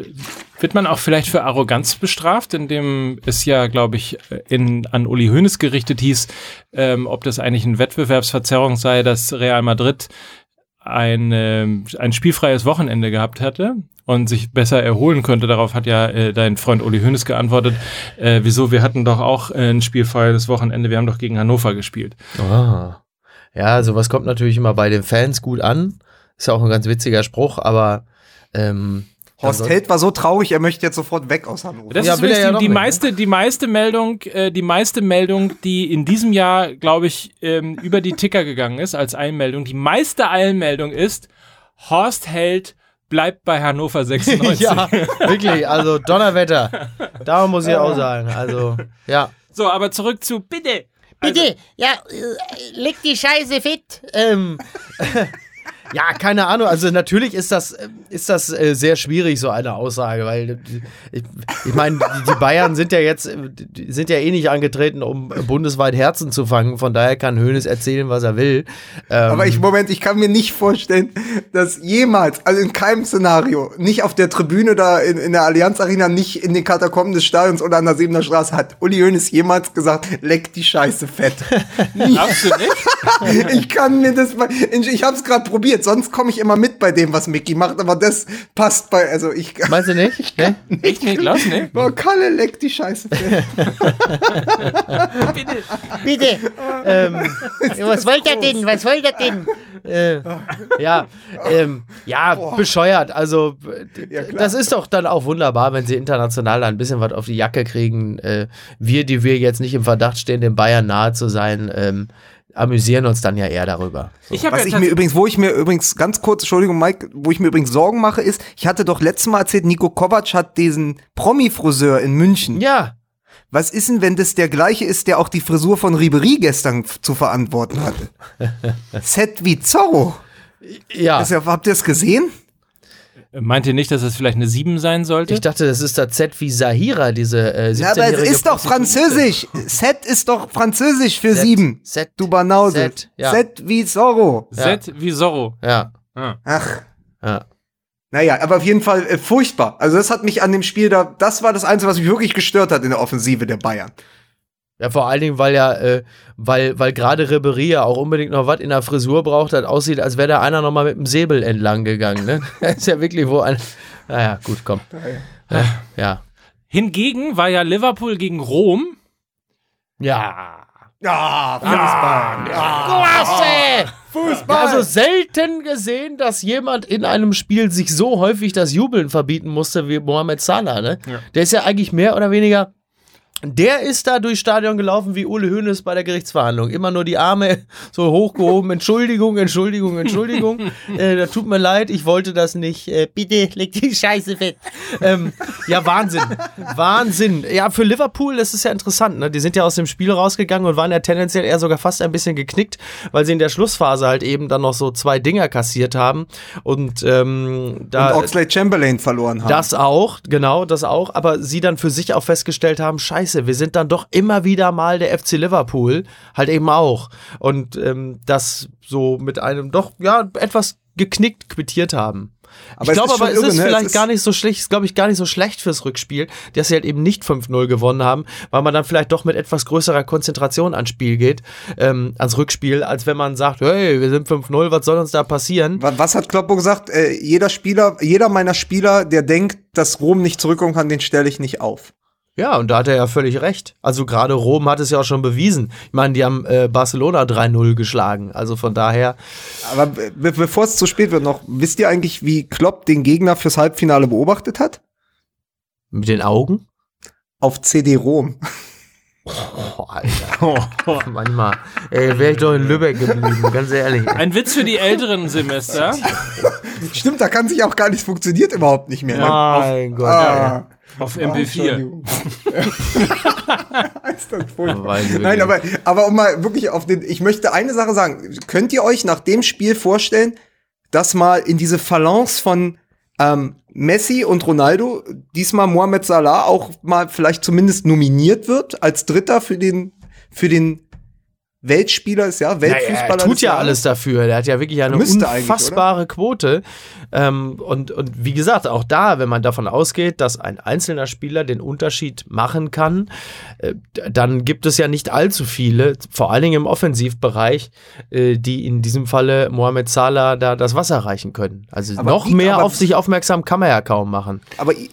wird man auch vielleicht für Arroganz bestraft, indem es ja, glaube ich, in, an Uli Hoeneß gerichtet hieß, ähm, ob das eigentlich eine Wettbewerbsverzerrung sei, dass Real Madrid ein, ähm, ein spielfreies Wochenende gehabt hätte und sich besser erholen könnte. Darauf hat ja äh, dein Freund Uli Hoeneß geantwortet, äh, wieso, wir hatten doch auch äh, ein spielfreies Wochenende, wir haben doch gegen Hannover gespielt. Ah. Ja, sowas kommt natürlich immer bei den Fans gut an. Ist ja auch ein ganz witziger Spruch, aber ähm, Horst Held war so traurig, er möchte jetzt sofort weg aus Hannover. Das Ja, ist will er übrigens ja die, die ne? meiste, die meiste Meldung, äh, die meiste Meldung, die in diesem Jahr, glaube ich, ähm, über die Ticker gegangen ist als Einmeldung. Die meiste Einmeldung ist, Horst Held bleibt bei Hannover 96. ja, wirklich, also Donnerwetter. Da muss ich auch sagen. Also, ja. So, aber zurück zu bitte. Bitte, ja, äh, leg die Scheiße fit. Ähm, ja, keine Ahnung. Also natürlich ist das, äh, ist das äh, sehr schwierig, so eine Aussage, weil äh, ich, ich meine, die, Bayern sind ja jetzt, sind ja eh nicht angetreten, um bundesweit Herzen zu fangen. Von daher kann Hoeneß erzählen, was er will. Ähm, Aber ich, Moment, ich kann mir nicht vorstellen, dass jemals, also in keinem Szenario, nicht auf der Tribüne da in, in der Allianz Arena, nicht in den Katakomben des Stadions oder an der Siebener Straße hat Uli Hoeneß jemals gesagt, leck die Scheiße fett. Nicht? ich kann mir das mal, ich hab's gerade probiert, sonst komme ich immer mit bei dem, was Mickey macht, aber das passt bei, also ich, Meinst du nicht? Ne? Echt nicht? Du nicht? Boah, Kalle leck die Scheiße fett. Bitte. Ähm, was wollt ihr denn? Was wollt ihr denn? Äh, ja, ähm, ja, bescheuert. Also, Ja, das ist doch dann auch wunderbar, wenn sie international da ein bisschen was auf die Jacke kriegen. Äh, wir, die wir jetzt nicht im Verdacht stehen, den Bayern nahe zu sein, ähm, amüsieren uns dann ja eher darüber. Ich habe Was ja ich mir übrigens, wo ich mir übrigens ganz kurz, Entschuldigung, Mike, wo ich mir übrigens Sorgen mache, ist, ich hatte doch letztes Mal erzählt, Nico Kovac hat diesen Promi-Friseur in München. Ja, Was ist denn, wenn das der gleiche ist, der auch die Frisur von Ribery gestern zu verantworten hatte? Set wie Zorro. ja. Ja, habt ihr es gesehen? Meint ihr nicht, dass es vielleicht eine 7 sein sollte? Ich dachte, das ist das Z wie Sahira, diese äh, 17 Ja, aber es ist doch Französisch. Set ist doch Französisch für Set, sieben. Set, Du Banause. Set, ja. Wie Zorro. Z wie Zorro. Ja, Ach. ja. Naja, aber auf jeden Fall äh, furchtbar. Also das hat mich an dem Spiel da, das war das Einzige, was mich wirklich gestört hat in der Offensive der Bayern. Ja, vor allen Dingen, weil ja, äh, weil, weil gerade Ribery ja auch unbedingt noch was in der Frisur braucht, das aussieht, als wäre da einer noch mal mit dem Säbel entlang gegangen, ne? Das ist ja wirklich wo ein. Naja, gut, komm. Ja. Ja. Hingegen war ja Liverpool gegen Rom. ja. Ja, Fußball. Ja. Fußball. Also selten gesehen, dass jemand in einem Spiel sich so häufig das Jubeln verbieten musste wie Mohamed Salah, ne? Ja. Der ist ja eigentlich mehr oder weniger. Der ist da durchs Stadion gelaufen wie Ule Hoeneß bei der Gerichtsverhandlung. Immer nur die Arme so hochgehoben. Entschuldigung, Entschuldigung, Entschuldigung. äh, da tut mir leid, ich wollte das nicht. Äh, bitte leg die Scheiße weg. Ähm, ja, Wahnsinn. Wahnsinn. Ja, für Liverpool ist es ja interessant. Ne? Die sind ja aus dem Spiel rausgegangen und waren ja tendenziell eher sogar fast ein bisschen geknickt, weil sie in der Schlussphase halt eben dann noch so zwei Dinger kassiert haben. Und ähm, da. Und Oxlade Chamberlain verloren haben. Das auch, genau, das auch. Aber sie dann für sich auch festgestellt haben, scheiße, wir sind dann doch immer wieder mal der FC Liverpool, halt eben auch. Und ähm, das so mit einem doch, ja, etwas geknickt quittiert haben. Aber ich es glaube ist aber, es ist ne? Es vielleicht ist- gar nicht so schlecht, ist, glaube ich, gar nicht so schlecht fürs Rückspiel, dass sie halt eben nicht 5-0 gewonnen haben, weil man dann vielleicht doch mit etwas größerer Konzentration ans Spiel geht, ähm, ans Rückspiel, als wenn man sagt, hey, wir sind 5-0, was soll uns da passieren? Wa- Was hat Kloppo gesagt? Äh, jeder Spieler, jeder meiner Spieler, der denkt, dass Rom nicht zurückkommen kann, den stelle ich nicht auf. Ja, und da hat er ja völlig recht. Also gerade Rom hat es ja auch schon bewiesen. Ich meine, die haben äh, Barcelona 3-0 geschlagen. Also von daher, Aber be be- bevor es zu spät wird noch, wisst ihr eigentlich, wie Klopp den Gegner fürs Halbfinale beobachtet hat? mit den Augen. Auf CD-ROM. Oh, Alter. Manchmal. Ey, wäre ich doch in Lübeck geblieben, ganz ehrlich. Ein Witz für die älteren Semester. Stimmt, da kann sich auch gar nichts, funktioniert überhaupt nicht mehr. ne? Mein Gott. Ah. Auf MP4. Entschuldigung. Ist das furchtbar. Weiß ich Nein, aber, aber um mal wirklich auf den, ich möchte eine Sache sagen. Könnt ihr euch nach dem Spiel vorstellen, dass mal in diese Phalanx von ähm, Messi und Ronaldo diesmal Mohamed Salah auch mal vielleicht zumindest nominiert wird als Dritter für den, für den Weltspieler ist ja, Naja, Weltfußballer. er tut ja Jahres. alles dafür. Der hat ja wirklich eine unfassbare Quote. Ähm, und, und wie gesagt, auch da, wenn man davon ausgeht, dass ein einzelner Spieler den Unterschied machen kann, äh, dann gibt es ja nicht allzu viele, vor allen Dingen im Offensivbereich, äh, die in diesem Falle Mohamed Salah da das Wasser reichen können. Also Aber noch mehr auf sich aufmerksam kann man ja kaum machen. Aber i- i-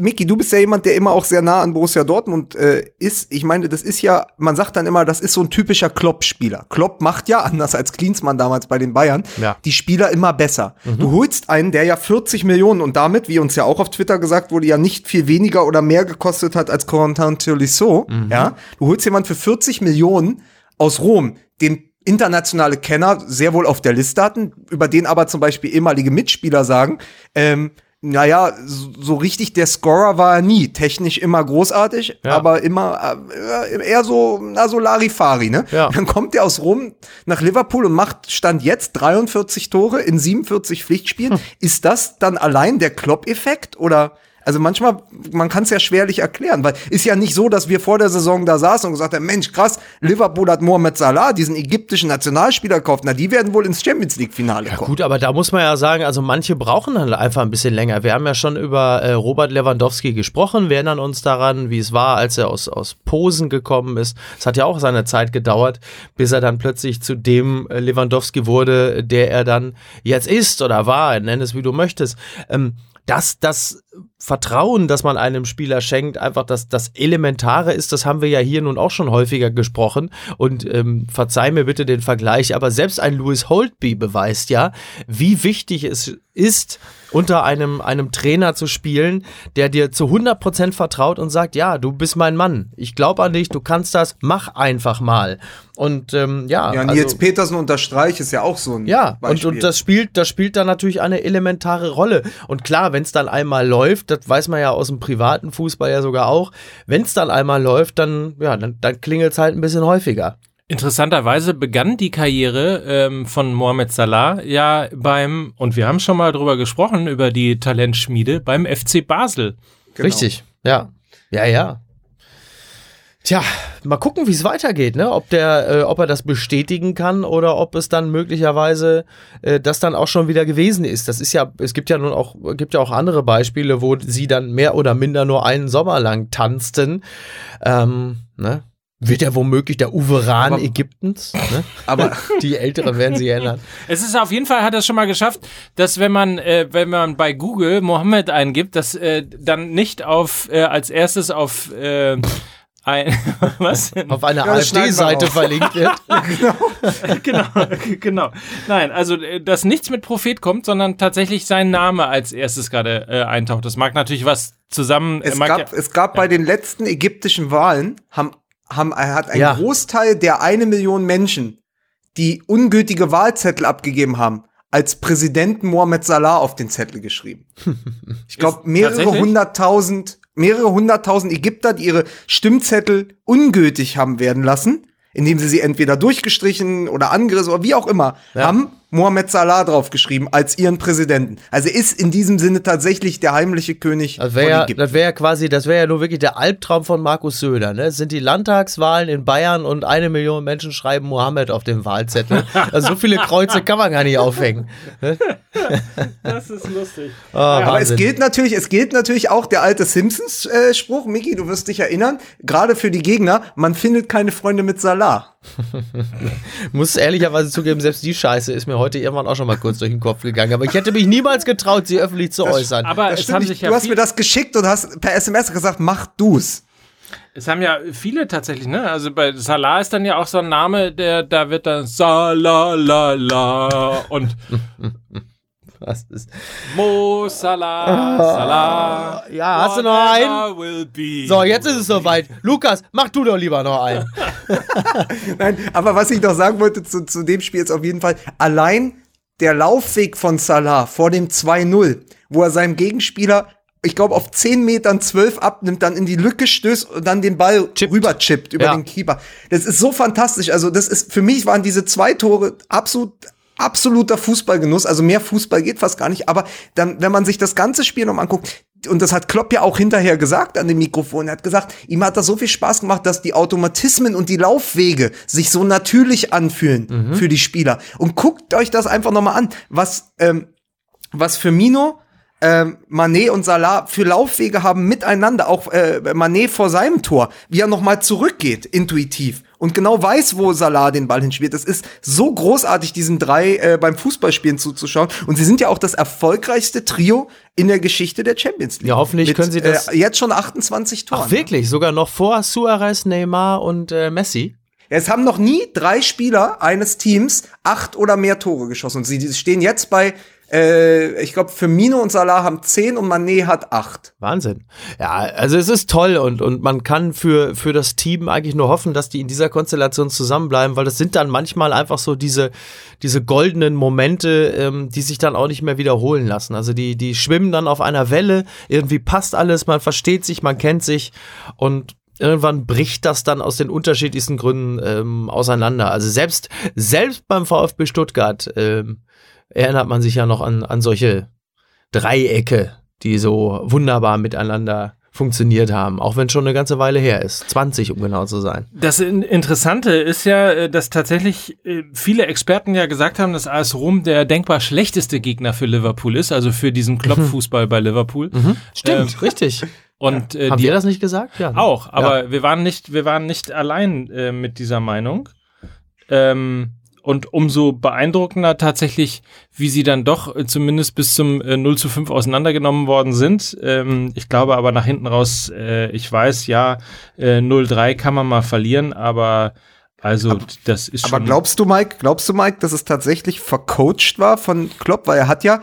Miki, du bist ja jemand, der immer auch sehr nah an Borussia Dortmund äh, ist. Ich meine, das ist ja, man sagt dann immer, das ist so ein typischer Klopp-Spieler. Klopp macht ja, anders als Klinsmann damals bei den Bayern, Ja. die Spieler immer besser. Du holst einen, der ja 40 Millionen und damit, wie uns ja auch auf Twitter gesagt wurde, ja nicht viel weniger oder mehr gekostet hat als Corentin Tolisso. Ja, du holst jemanden für 40 Millionen aus Rom, den internationale Kenner sehr wohl auf der Liste hatten, über den aber zum Beispiel ehemalige Mitspieler sagen, ähm, naja, so, so richtig der Scorer war er nie. Technisch immer großartig, Ja. aber immer äh, eher so, na, so Larifari, ne? Ja. Dann kommt er aus Rom nach Liverpool und macht Stand jetzt 43 Tore in 47 Pflichtspielen. Hm. Ist das dann allein der Klopp-Effekt oder? Also manchmal, man kann es ja schwerlich erklären, weil ist ja nicht so, dass wir vor der Saison da saßen und gesagt haben, Mensch, krass, Liverpool hat Mohamed Salah, diesen ägyptischen Nationalspieler gekauft, na, die werden wohl ins Champions League-Finale kommen. Gut, aber da muss man ja sagen, also manche brauchen dann einfach ein bisschen länger. Wir haben ja schon über äh, Robert Lewandowski gesprochen. Wir erinnern uns daran, wie es war, als er aus, aus Posen gekommen ist. Es hat ja auch seine Zeit gedauert, bis er dann plötzlich zu dem äh, Lewandowski wurde, der er dann jetzt ist oder war. Nenn es wie du möchtest. Ähm, das, das Vertrauen, das man einem Spieler schenkt, einfach das, das Elementare ist, das haben wir ja hier nun auch schon häufiger gesprochen. Und ähm, verzeih mir bitte den Vergleich, aber selbst ein Louis Holtby beweist ja, wie wichtig es ist, unter einem, einem Trainer zu spielen, der dir zu 100% vertraut und sagt, ja, du bist mein Mann, ich glaube an dich, du kannst das, mach einfach mal. Und ähm, ja, Ja, Nils Petersen unterstreicht ist ja auch so ein ja, und, Beispiel. und das spielt, das spielt dann natürlich eine elementare Rolle. Und klar, wenn es dann einmal läuft, das weiß man ja aus dem privaten Fußball ja sogar auch, wenn es dann einmal läuft, dann, ja, dann, dann klingelt es halt ein bisschen häufiger. Interessanterweise begann die Karriere ähm, von Mohamed Salah ja beim, und wir haben schon mal drüber gesprochen, über die Talentschmiede beim FC Basel. Genau. Richtig, ja. Ja, ja. Tja, mal gucken, wie es weitergeht, ne? Ob der, äh, ob er das bestätigen kann oder ob es dann möglicherweise äh, das dann auch schon wieder gewesen ist. Das ist ja, es gibt ja nun auch, gibt ja auch andere Beispiele, wo sie dann mehr oder minder nur einen Sommer lang tanzten. Ähm, ne? Wird er womöglich der Uwe Rahn Aber- Ägyptens? Ne? Aber Die Älteren werden sich erinnern. Es ist auf jeden Fall, hat er es schon mal geschafft, dass wenn man, äh, wenn man bei Google Mohammed eingibt, dass äh, dann nicht auf, äh, als erstes auf äh, ein, was? Auf einer Ja, AfD-Seite verlinkt wird. genau, genau. Nein, also äh, dass nichts mit Prophet kommt, sondern tatsächlich sein Name als erstes gerade äh, eintaucht. Das mag natürlich was zusammen. es mag gab, ja, es gab bei den letzten ägyptischen Wahlen, haben, haben, hat ein Ja. Großteil der eine Million Menschen, die ungültige Wahlzettel abgegeben haben, als Präsidenten Mohammed Salah auf den Zettel geschrieben. Ich glaube, mehrere hunderttausend, mehrere hunderttausend Ägypter, die ihre Stimmzettel ungültig haben werden lassen, indem sie sie entweder durchgestrichen oder angerissen oder wie auch immer, haben Mohammed Salah draufgeschrieben als ihren Präsidenten. Also ist in diesem Sinne tatsächlich der heimliche König Das wäre ja, das wär ja quasi, das wäre ja nur wirklich der Albtraum von Markus Söder. Ne? Es sind die Landtagswahlen in Bayern und eine Million Menschen schreiben Mohammed auf dem Wahlzettel. Also so viele Kreuze kann man gar nicht aufhängen. das ist lustig. Oh, Aber es gilt natürlich, es gilt natürlich auch der alte Simpsons-Spruch, Miki, du wirst dich erinnern, gerade für die Gegner, man findet keine Freunde mit Salah. muss ehrlicherweise zugeben, selbst die Scheiße ist mir heute irgendwann auch schon mal kurz durch den Kopf gegangen. Aber ich hätte mich niemals getraut, sie öffentlich zu äußern. Aber Das es haben sich du ja hast viel- mir das geschickt und hast per SMS gesagt, mach du's. Es haben ja viele tatsächlich, ne? Also bei Salah ist dann ja auch so ein Name, der da wird dann Salah la la und Was ist? Mo Salah Salah. Ja, hast du noch einen? whatever Will be. So, jetzt ist es soweit. Lukas, mach du doch lieber noch einen. Nein, aber was ich noch sagen wollte zu, zu dem Spiel jetzt auf jeden Fall, allein der Laufweg von Salah vor dem 2-0, wo er seinem Gegenspieler, ich glaube, auf 10 Metern 12 abnimmt, dann in die Lücke stößt und dann den Ball rüberchippt über Ja. den Keeper. Das ist so fantastisch. Also, das ist, für mich waren diese zwei Tore absolut absoluter Fußballgenuss, also mehr Fußball geht fast gar nicht, aber dann, wenn man sich das ganze Spiel noch mal anguckt, und das hat Klopp ja auch hinterher gesagt an dem Mikrofon, er hat gesagt, ihm hat das so viel Spaß gemacht, dass die Automatismen und die Laufwege sich so natürlich anfühlen für die Spieler. Und guckt euch das einfach noch mal an, was, ähm, was Firmino ähm, Manet und Salah für Laufwege haben miteinander, auch äh, Manet vor seinem Tor, wie er nochmal zurückgeht, intuitiv und genau weiß, wo Salah den Ball hinspielt. Es ist so großartig, diesen drei äh, beim Fußballspielen zuzuschauen. Und sie sind ja auch das erfolgreichste Trio in der Geschichte der Champions League. Ja, hoffentlich können sie das- Äh, jetzt schon 28 Toren. Ach, wirklich? Sogar noch vor Suarez, Neymar und äh, Messi? Es haben noch nie drei Spieler eines Teams acht oder mehr Tore geschossen. Und sie stehen jetzt bei, äh, ich glaube, Firmino und Salah haben zehn und Manet hat acht. Wahnsinn. Ja, also es ist toll und, und man kann für, für das Team eigentlich nur hoffen, dass die in dieser Konstellation zusammenbleiben, weil das sind dann manchmal einfach so diese, diese goldenen Momente, ähm, die sich dann auch nicht mehr wiederholen lassen. Also die, die schwimmen dann auf einer Welle, irgendwie passt alles, man versteht sich, man kennt sich und irgendwann bricht das dann aus den unterschiedlichsten Gründen ähm, auseinander. Also selbst, selbst beim VfB Stuttgart ähm, erinnert man sich ja noch an, an solche Dreiecke, die so wunderbar miteinander funktioniert haben, auch wenn es schon eine ganze Weile her ist. 20, um genau zu sein. Das In- Interessante ist ja, äh, dass tatsächlich äh, viele Experten ja gesagt haben, dass AS Rom der denkbar schlechteste Gegner für Liverpool ist, also für diesen Klopp-Fußball bei Liverpool. Stimmt, richtig. Und äh, Haben die wir das nicht gesagt? Ja. auch, aber wir waren nicht, wir waren nicht allein äh, mit dieser Meinung. Ähm, und umso beeindruckender tatsächlich, wie sie dann doch äh, zumindest bis zum äh, 0 zu 5 auseinandergenommen worden sind. Ähm, ich glaube aber nach hinten raus, äh, ich weiß, ja, äh, 0-3 kann man mal verlieren, aber also Aber- das ist schon. Aber glaubst du, Mike, glaubst du, Mike, dass es tatsächlich vercoacht war von Klopp? Weil er hat ja,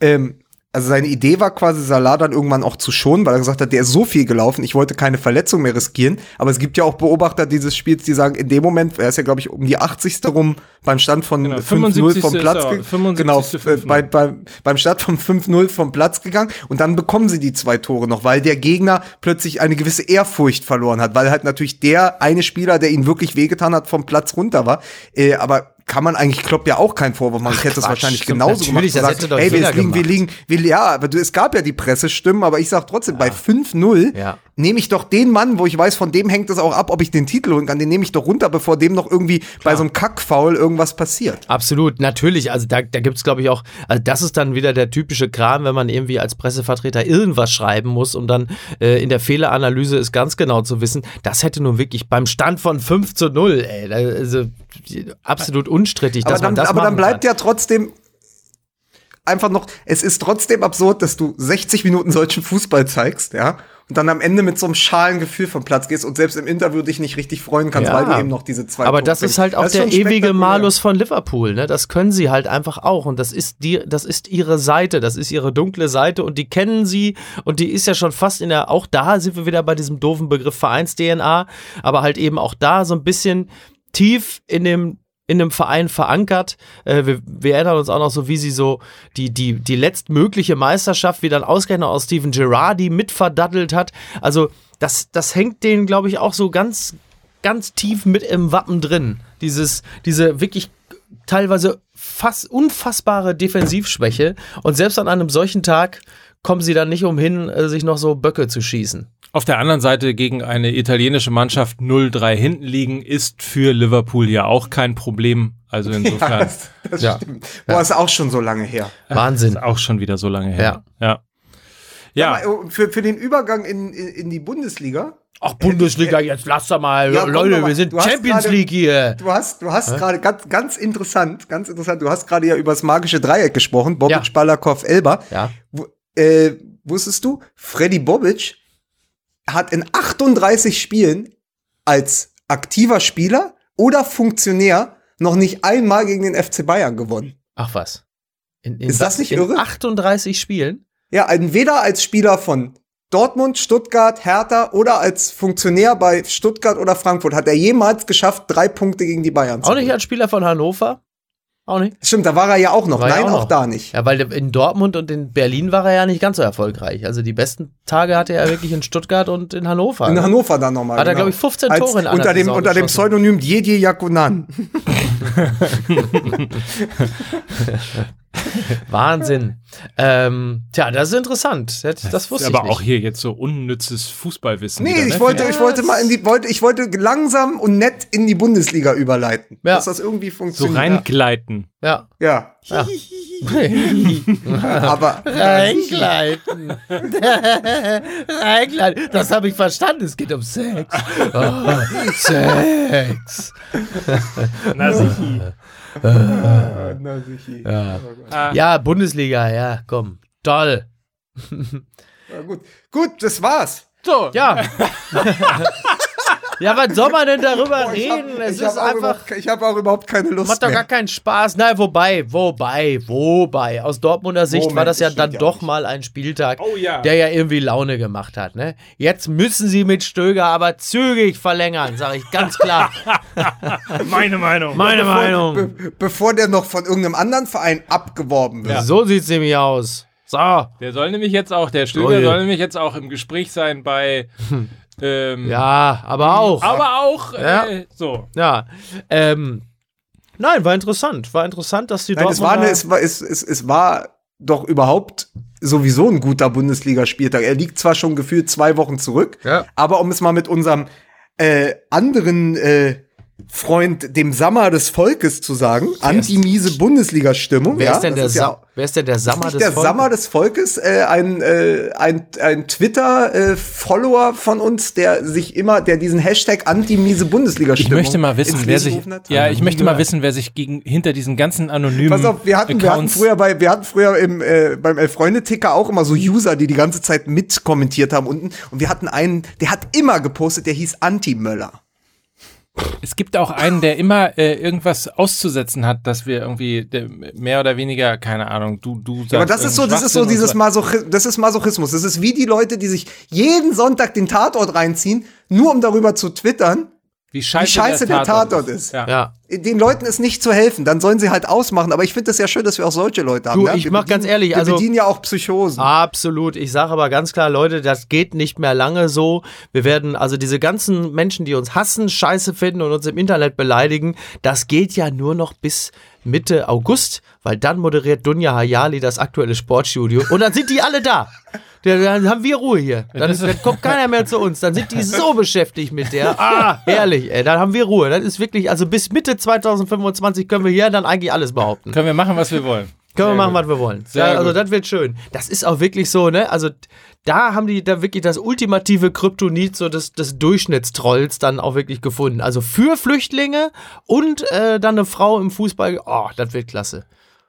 ähm, also seine Idee war quasi Salah dann irgendwann auch zu schonen, weil er gesagt hat, der ist so viel gelaufen, ich wollte keine Verletzung mehr riskieren. Aber es gibt ja auch Beobachter dieses Spiels, die sagen, in dem Moment, er ist ja, glaube ich, um die 80. rum beim Stand von Genau, 5-0 75. vom Platz ge- 75. Genau, äh, 5-0. bei, bei, beim Start von 5-0 vom Platz gegangen und dann bekommen sie die zwei Tore noch, weil der Gegner plötzlich eine gewisse Ehrfurcht verloren hat, weil halt natürlich der eine Spieler, der ihn wirklich wehgetan hat, vom Platz runter war. Äh, aber kann man eigentlich Klopp ja auch keinen Vorwurf machen. Ich hätte Quatsch, wahrscheinlich genauso gemacht. das ey, wir jeder liegen, wir liegen, wir, ja, aber du, es gab ja die Pressestimmen, aber ich sag trotzdem, bei 5-0 Ja. Nehme ich doch den Mann, wo ich weiß, von dem hängt es auch ab, ob ich den Titel holen kann, den nehme ich doch runter, bevor dem noch irgendwie bei so einem Kackfoul irgendwas passiert. Absolut, natürlich. Also da, da gibt es, glaube ich, auch, also das ist dann wieder der typische Kram, wenn man irgendwie als Pressevertreter irgendwas schreiben muss, um dann äh, in der Fehleranalyse es ganz genau zu wissen. Das hätte nun wirklich beim Stand von 5 zu 0, ey, also absolut unstrittig, Aber dass man dann, das aber dann bleibt kann. ja trotzdem einfach noch, es ist trotzdem absurd, dass du 60 Minuten solchen Fußball zeigst, ja, und dann am Ende mit so einem schalen Gefühl vom Platz gehst und selbst im Interview dich nicht richtig freuen kannst, Ja. weil du eben noch diese zwei Aber Tore das ist halt auch der ewige. Malus von Liverpool, ne? Das können sie halt einfach auch und das ist die, das ist ihre Seite, das ist ihre dunkle Seite und die kennen sie und die ist ja schon fast in der, auch da sind wir wieder bei diesem doofen Begriff Vereins-DNA, aber halt eben auch da so ein bisschen tief in dem in dem Verein verankert. Äh, wir, wir erinnern uns auch noch so, wie sie so die, die, die letztmögliche Meisterschaft, wie dann ausgerechnet aus Steven Gerrardi mitverdaddelt hat. Also das, das hängt denen, glaube ich, auch so ganz, ganz tief mit im Wappen drin. Dieses, diese wirklich teilweise fast unfassbare Defensivschwäche. Und selbst an einem solchen Tag kommen sie dann nicht umhin, äh, sich noch so Böcke zu schießen. Auf der anderen Seite gegen eine italienische Mannschaft 0-3 hinten liegen ist für Liverpool ja auch kein Problem. Also Ja, insofern das, das Ja. stimmt. Boah, ist auch schon so lange her. Wahnsinn. ist auch schon wieder so lange her. Ja. Ja. Äh, Für, für den Übergang in, in, in die Bundesliga, Ach, Bundesliga, jetzt lasst doch mal. Ja, Leute, mal. wir sind Champions gerade- League hier. Du hast, du hast gerade ganz, ganz interessant, ganz interessant, du hast gerade ja über das magische Dreieck gesprochen, Bobic, Ja. Balakow, Elba. Ja. Wo, äh, wusstest du, Freddy Bobic hat in 38 Spielen als aktiver Spieler oder Funktionär noch nicht einmal gegen den FC Bayern gewonnen. Ach was. In, in Ist das nicht in irre? 38 Spielen? Ja, entweder als Spieler von Dortmund, Stuttgart, Hertha oder als Funktionär bei Stuttgart oder Frankfurt hat er jemals geschafft, drei Punkte gegen die Bayern zu Auch nicht als Spieler von Hannover? Auch nicht? Stimmt, da war er ja auch noch. War Nein, auch auch, noch. da nicht. Ja, weil in Dortmund und in Berlin war er ja nicht ganz so erfolgreich. Also die besten Tage hatte er wirklich in Stuttgart und in Hannover. In? Hannover dann nochmal. Hat er, glaub ich, 15 Tore in einer unter dem, Saison unter dem. Pseudonym Didier Yakunan. Wahnsinn. ähm, tja, das ist interessant. Das, das wusste aber ich nicht. auch hier jetzt so unnützes Fußballwissen. Nee, wieder, ich ne? wollte, Ja, ich wollte mal in die, wollte, ich wollte langsam und nett in die Bundesliga überleiten. Ja. Dass das irgendwie so funktioniert. reingleiten. Ja. Ja. Ja. Aber Reingleiten. Reingleiten. Das habe ich verstanden. Es geht um Sex. Oh, Sex. Na Na. Ja. Ah, ja, Bundesliga, ja, komm. Toll. Ja, gut. Gut, das war's. So, Ja. ja, was soll man denn darüber Ich hab- reden? es ich ist einfach. Ich habe auch überhaupt keine Lust Macht doch mehr. gar keinen Spaß. Nein, wobei, wobei, wobei. Aus Dortmunder Sicht Moment, war das ja das dann stimmt ja doch nicht. mal ein Spieltag, Oh ja. der ja irgendwie Laune gemacht hat. Ne? Jetzt müssen sie mit Stöger aber zügig verlängern, sage ich ganz klar. meine Meinung. Meine Bevor, Meinung. be bevor der noch von irgendeinem anderen Verein abgeworben wird. So sieht's nämlich aus. So. Der soll nämlich jetzt auch, der Stöger Oh je. soll nämlich jetzt auch im Gespräch sein bei. Ähm, Ja, aber auch. Aber auch, Ja. äh, so. Ja. Ähm, nein, war interessant. War interessant, dass die Nein, es war, Dortmunder- eine, es, war, es, es, es war doch überhaupt sowieso ein guter Bundesligaspieltag. Er liegt zwar schon gefühlt zwei Wochen zurück, Ja. aber um es mal mit unserem äh, anderen äh, Freund dem Sammer des Volkes zu sagen, anti-miese Bundesliga-Stimmung. Wer, ja, ist denn der ist ja wer ist denn der Sammer des der Volkes? Sammer des Volkes, äh, ein, äh, ein, ein Twitter-Follower von uns, der sich immer, der diesen Hashtag anti-miese Ich Bundesliga-Stimmung möchte mal wissen, wer sich, ja, ich möchte mal wissen, wer sich gegen, hinter diesen ganzen anonymen Pass auf, wir hatten, wir hatten Accounts früher bei, wir hatten früher im, äh, beim Elf-Freunde-Ticker auch immer so User, die die ganze Zeit mitkommentiert haben unten. Und wir hatten einen, der hat immer gepostet, der hieß Anti-Möller. Es gibt auch einen, der immer äh, irgendwas auszusetzen hat, dass wir irgendwie der, mehr oder weniger, keine Ahnung, du, du sagst. Ja, aber das ist so, das ist so dieses Schwachsinn und Masochi das ist Masochismus. Das ist wie die Leute, die sich jeden Sonntag den Tatort reinziehen, nur um darüber zu twittern, Wie scheiße, wie scheiße der Tatort ist. Ja. Ja. Den Leuten ist nicht zu helfen, dann sollen sie halt ausmachen. Aber ich finde das ja schön, dass wir auch solche Leute haben. Du, ne? ich Wir mach ganz ehrlich, wir also- bedienen ja auch Psychosen. Absolut. Ich sage aber ganz klar, Leute, das geht nicht mehr lange so. Wir werden, also diese ganzen Menschen, die uns hassen, scheiße finden und uns im Internet beleidigen, das geht ja nur noch bis Mitte August, weil dann moderiert Dunja Hayali das aktuelle Sportstudio und dann sind die alle da. Dann haben wir Ruhe hier. Dann, dann kommt keiner mehr zu uns. Dann sind die so beschäftigt mit der. Ah, herrlich, ey. Dann haben wir Ruhe. Das ist wirklich, also bis Mitte 2025 können wir hier dann eigentlich alles behaupten. Können wir machen, was wir wollen. Können wir Sehr machen, gut. was wir wollen. Sehr ja, also gut. das wird schön. Das ist auch wirklich so, ne? Also da haben die da wirklich das ultimative Kryptonit so des, des Durchschnittstrolls dann auch wirklich gefunden. Also für Flüchtlinge und äh, dann eine Frau im Fußball. Oh, das wird klasse.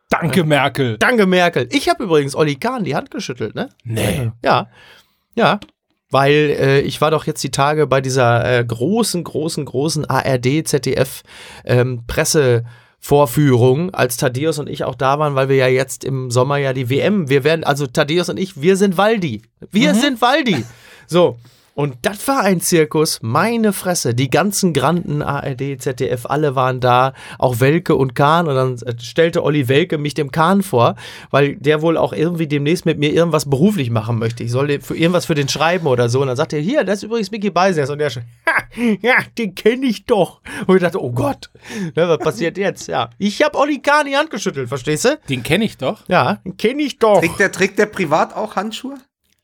Danke, Merkel. Danke, Merkel. Ich habe übrigens Olli Kahn die Hand geschüttelt, ne? Nee. Ja. Ja. Weil äh, ich war doch jetzt die Tage bei dieser äh, großen, großen, großen ARD, ZDF ähm, Pressevorführung, als Thaddeus und ich auch da waren, weil wir ja jetzt im Sommer ja die WM, wir werden, also Thaddeus und ich, wir sind Waldi. Wir sind Waldi. So. Und das war ein Zirkus, meine Fresse. Die ganzen Granden, ARD, ZDF, alle waren da, auch Welke und Kahn. Und dann äh, stellte Olli Welke mich dem Kahn vor, weil der wohl auch irgendwie demnächst mit mir irgendwas beruflich machen möchte. Ich soll für irgendwas für den schreiben oder so. Und dann sagte er, hier, das ist übrigens Mickey Beisers. Und der schon, ha, ja, den kenne ich doch. Und ich dachte, oh Gott, ne, was passiert jetzt? Ja, ich habe Olli Kahn die Hand geschüttelt, verstehst du? Den kenne ich doch. Ja, den kenne ich doch. Trägt der, trägt der privat auch Handschuhe?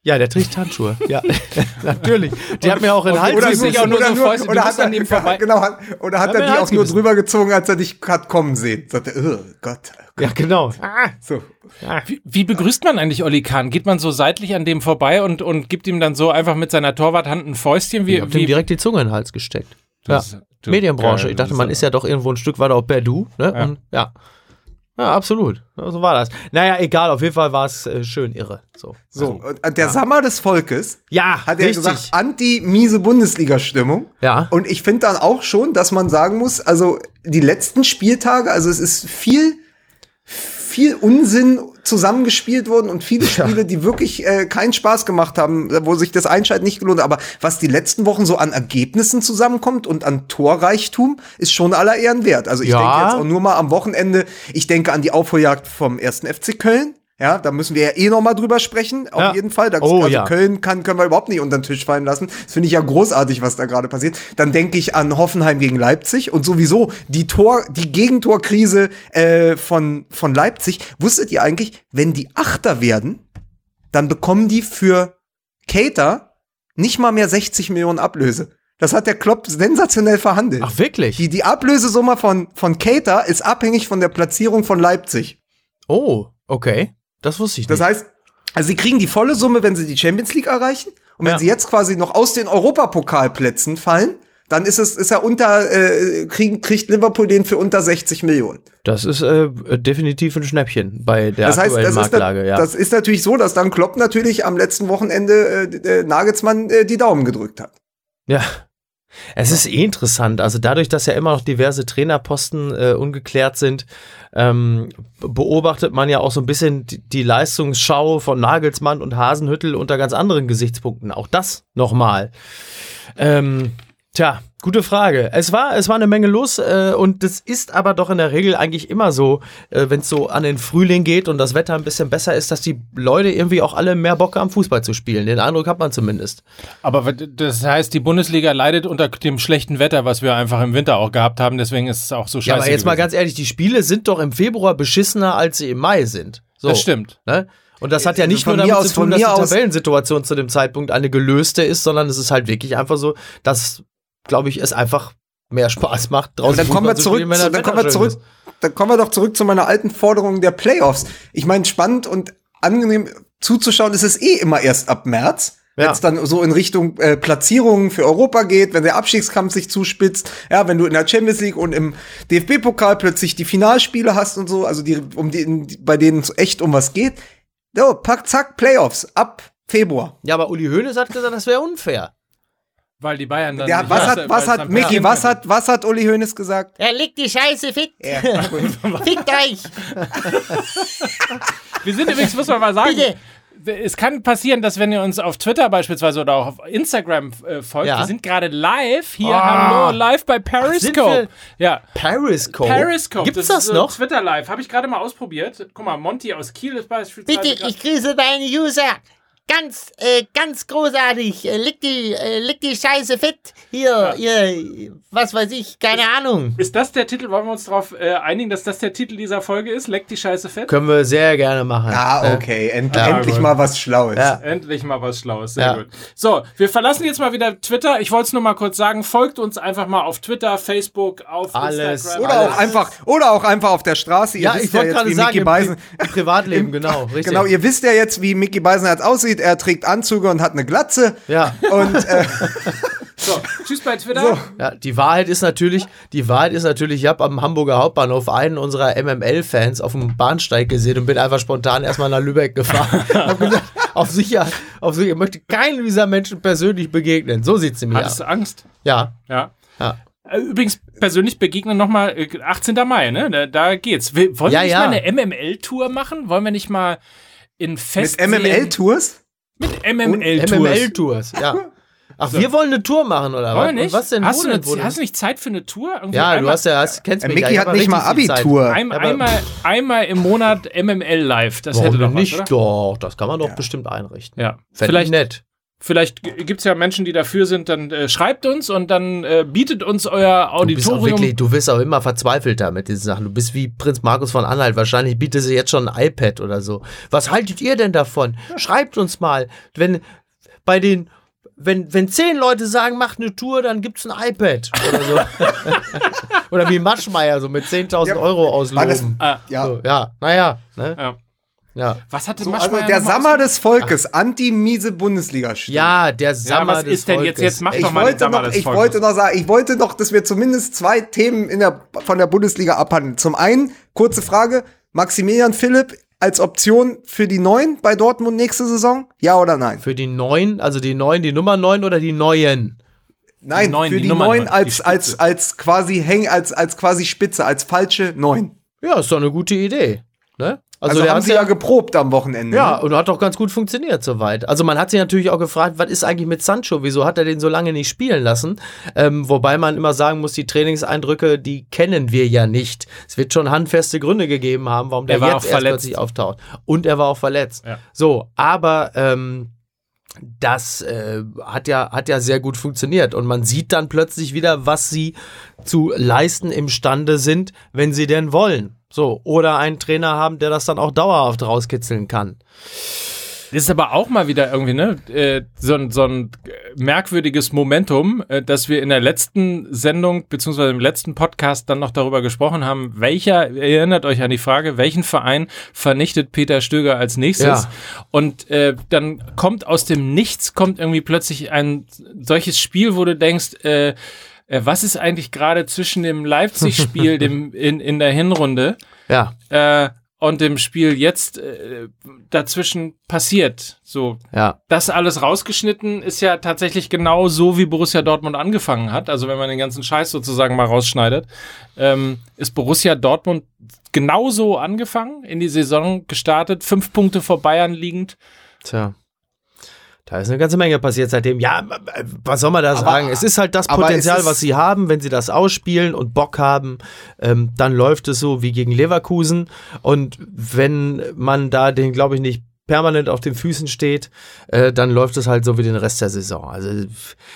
Ja, der trägt Handschuhe. Ja, natürlich. Die hat mir auch in den Hals oder gebissen. sich auch nur so Fäuste, oder hat an er, ihm vorbei. genau, hat, oder hat Hat er die auch nur drüber gezogen, als er dich hat kommen sehen? Sagt er, oh Gott. Ja, genau. So. Wie, wie begrüßt man eigentlich Olli Kahn? Geht man so seitlich an dem vorbei und, und gibt ihm dann so einfach mit seiner Torwarthand ein Fäustchen? Wie, Ich hab wie, direkt die Zunge in den Hals gesteckt. Ja. Das- du- Medienbranche. geil, Ich dachte, man ist ist ja doch irgendwo ein Stück weiter auf Perdu. Ne? Ja. Und, ja. Ja, absolut. So war das. Naja, egal. Auf jeden Fall war es äh, schön irre. So. So, und äh, der Sammer des Volkes Ja, hat er richtig. gesagt, anti-miese Bundesliga-Stimmung. Ja. Und ich finde dann auch schon, dass man sagen muss, also die letzten Spieltage, also es ist viel, viel Unsinn zusammengespielt worden und viele Spiele, die wirklich äh, keinen Spaß gemacht haben, wo sich das Einschalten nicht gelohnt hat. Aber was die letzten Wochen so an Ergebnissen zusammenkommt und an Torreichtum, ist schon aller Ehren wert. Also ich Ja. denke jetzt auch nur mal am Wochenende, ich denke an die Aufholjagd vom ersten FC Köln. Ja, da müssen wir ja eh noch mal drüber sprechen, auf Ja. jeden Fall. Da, Oh, also ja. Köln kann, können wir überhaupt nicht unter den Tisch fallen lassen. Das finde ich ja großartig, was da gerade passiert. Dann denke ich an Hoffenheim gegen Leipzig und sowieso die Tor, die Gegentorkrise äh, von, von Leipzig. Wusstet ihr eigentlich, wenn die Achter werden, dann bekommen die für Cater nicht mal mehr 60 Millionen Ablöse. Das hat der Klopp sensationell verhandelt. Ach, wirklich? Die, die Ablösesumme von, von Cater ist abhängig von der Platzierung von Leipzig. oh, okay. Das wusste ich Das nicht. heißt, also sie kriegen die volle Summe, wenn sie die Champions League erreichen. Und wenn Ja. sie jetzt quasi noch aus den Europapokalplätzen fallen, dann ist es, ist er unter, äh, kriegen, kriegt Liverpool den für unter 60 Millionen. Das ist äh, definitiv ein Schnäppchen bei der Das heißt, aktuellen das ist, Marktlage, da, ja. das ist natürlich so, dass dann Klopp natürlich am letzten Wochenende äh, Nagelsmann äh, die Daumen gedrückt hat. Ja. Es ist eh interessant. Also dadurch, dass ja immer noch diverse Trainerposten äh, ungeklärt sind, ähm, beobachtet man ja auch so ein bisschen die, die Leistungsschau von Nagelsmann und Hasenhüttel unter ganz anderen Gesichtspunkten. Auch das nochmal. Ähm, tja, gute Frage. Es war, es war eine Menge los äh, und das ist aber doch in der Regel eigentlich immer so, äh, wenn es so an den Frühling geht und das Wetter ein bisschen besser ist, dass die Leute irgendwie auch alle mehr Bock haben, Fußball zu spielen. Den Eindruck hat man zumindest. Aber das heißt, die Bundesliga leidet unter dem schlechten Wetter, was wir einfach im Winter auch gehabt haben. Deswegen ist es auch so scheiße. Ja, aber jetzt mal gewesen. ganz ehrlich, die Spiele sind doch im Februar beschissener, als sie im Mai sind. So, Das stimmt. Ne? Und das hat ja Also nicht von nur damit aus- zu tun, dass die Tabellensituation zu dem Zeitpunkt eine gelöste ist, sondern es ist halt wirklich einfach so, dass, glaube ich, es einfach mehr Spaß macht. Und dann kommen wir zurück, zu, dann Wetter kommen wir zurück, ist. dann kommen wir doch zurück zu meiner alten Forderung der Playoffs. Ich meine, spannend und angenehm zuzuschauen ist es eh immer erst ab März. Ja. Wenn es dann so in Richtung äh, Platzierungen für Europa geht, wenn der Abstiegskampf sich zuspitzt, ja, wenn du in der Champions League und im DFB-Pokal plötzlich die Finalspiele hast und so, also die, um die, bei denen es echt um was geht. So, pack, zack, Playoffs ab Februar. Ja, aber Uli Hoeneß hat gesagt, das wäre unfair. Weil die Bayern dann. Ja, nicht- was hat, was hat, passieren was hat, was hat Uli Hoeneß gesagt? Er legt die Scheiße fit. Fickt euch. Wir sind übrigens, muss man mal sagen. Bitte. Es kann passieren, dass wenn ihr uns auf Twitter beispielsweise oder auch auf Instagram äh, folgt, Ja. wir sind gerade live hier, Ah. hallo, live bei sind Periscope. wir? Ja, Periscope. Periscope. Gibt's ist das so noch? Twitter live. Habe ich gerade mal ausprobiert. Guck mal, Monty aus Kiel ist beispielsweise. Bitte, ich grüße deine User. Ganz, äh, ganz großartig. Äh, leg die, äh, leg die Scheiße fit. Hier, ihr, was weiß ich, keine Ahnung. Ist das der Titel? Wollen wir uns darauf äh, einigen, dass das der Titel dieser Folge ist? Leck die Scheiße fett? Können wir sehr gerne machen. Ah, okay, End, Ja, endlich gut. mal was Schlaues. Ja. Endlich mal was Schlaues, sehr Ja. gut. So, wir verlassen jetzt mal wieder Twitter. Ich wollte es nur mal kurz sagen, folgt uns einfach mal auf Twitter, Facebook, auf Alles. Instagram. Oder Alles. auch einfach, oder auch einfach auf der Straße. Ihr Ja, wisst ich wollte jetzt, gerade wie sagen, Mickey im, Beisen, Pri im Privatleben, genau, richtig. genau, ihr wisst ja jetzt, wie Mickey Beisenherz aussieht. Er trägt Anzüge und hat eine Glatze. ja. Und äh, So, tschüss bei Twitter. ja, die Wahrheit ist natürlich, die Wahrheit ist natürlich, ich habe am Hamburger Hauptbahnhof einen unserer MML-Fans auf dem Bahnsteig gesehen und bin einfach spontan erstmal nach Lübeck gefahren. hab gesagt, auf sicher, auf sicher, ich möchte keinem dieser Menschen persönlich begegnen. So sieht's nämlich Hattest aus. du Angst? Ja, Ja. ja. Äh, Übrigens, persönlich begegnen nochmal 18. Mai, ne? Da, da geht's. Wollen Ja, wir nicht ja. mal eine MML-Tour machen? Wollen wir nicht mal in mit Festseen... MML-Tours? Mit MML-Tours. MML-Tours, ja. Ach, wir wollen eine Tour machen, oder Wollen wir was? nicht? Was denn? hast, du denn? Eine, hast du nicht Zeit für eine Tour? Irgendwie ja, du einmal- hast ja, hast, kennst Äh, mich ja. Mickey hat nicht mal. Abitur. Ein, einmal, einmal im Monat MML live. Das Warum hätte doch nicht? was, oder? Doch, das kann man doch bestimmt einrichten. Ja. Fänd ich Vielleicht, nett. Vielleicht gibt es ja Menschen, die dafür sind, dann äh, schreibt uns und dann äh, bietet uns euer Du bist auch Auditorium. wirklich, du wirst auch immer verzweifelter mit diesen Sachen. Du bist wie Prinz Markus von Anhalt. Wahrscheinlich bietet sie jetzt schon ein iPad oder so. Was haltet ihr denn davon? Schreibt uns mal. Wenn bei den wenn, wenn zehn Leute sagen, macht eine Tour, dann gibt's ein iPad oder so. oder wie Maschmeier, so mit 10.000 Ja, Euro War das, ausloben. Ah, ja. So, ja, naja. Ne? ja. Ja. Was hatte So, also der Sammer des Volkes, anti-miese bundesliga -Stimme. ja, der Sammer was des ist denn jetzt? Volkes. Jetzt mach Ich doch mal den wollte, noch, des ich Volkes. wollte noch sagen, ich wollte noch, dass wir zumindest zwei Themen in der, von der Bundesliga abhandeln. Zum einen, kurze Frage, Maximilian Philipp als Option für die Neuen bei Dortmund nächste Saison? Ja oder nein? Für die neun, also die neun, die Nummer neun oder die neuen? Nein, Neun, für die die, Neun neun, die als, als, als quasi Häng, als, als quasi Spitze, als falsche Neun. Ja, ist doch eine gute Idee. Ne? Also, der haben sie ja geprobt am Wochenende. Ja, ne? und hat doch ganz gut funktioniert soweit. Also man hat sich natürlich auch gefragt, was ist eigentlich mit Sancho? Wieso hat er den so lange nicht spielen lassen? Ähm, wobei man immer sagen muss, die Trainingseindrücke, die kennen wir ja nicht. Es wird schon handfeste Gründe gegeben haben, warum der Er war jetzt auch erst verletzt. plötzlich auftaucht. Und er war auch verletzt. Ja. So, aber ähm, das äh, hat ja hat ja sehr gut funktioniert und man sieht dann plötzlich wieder, was sie zu leisten imstande sind, wenn sie denn wollen. So oder einen Trainer haben, der das dann auch dauerhaft rauskitzeln kann. Das ist aber auch mal wieder irgendwie, ne, äh, so, ein- so ein merkwürdiges Momentum, äh, dass wir in der letzten Sendung, beziehungsweise im letzten Podcast dann noch darüber gesprochen haben, welcher, erinnert euch an die Frage, welchen Verein vernichtet Peter Stöger als nächstes? Ja. Und äh, dann kommt aus dem Nichts, kommt irgendwie plötzlich ein solches Spiel, wo du denkst, äh, was ist eigentlich gerade zwischen dem Leipzig-Spiel dem in, in der Hinrunde Ja, äh, und dem Spiel jetzt äh, dazwischen passiert. So, ja. das alles rausgeschnitten ist ja tatsächlich genau so, wie Borussia Dortmund angefangen hat. Also wenn man den ganzen Scheiß sozusagen mal rausschneidet, ähm, ist Borussia Dortmund genauso angefangen, in die Saison gestartet, fünf Punkte vor Bayern liegend. Tja. Da ist eine ganze Menge passiert seitdem. Ja, was soll man da sagen? Es ist halt das aber Potenzial, was sie haben. Wenn sie das ausspielen und Bock haben, ähm, dann läuft es so wie gegen Leverkusen. Und wenn man da den, glaube ich, nicht permanent auf den Füßen steht, äh, dann läuft es halt so wie den Rest der Saison. Also,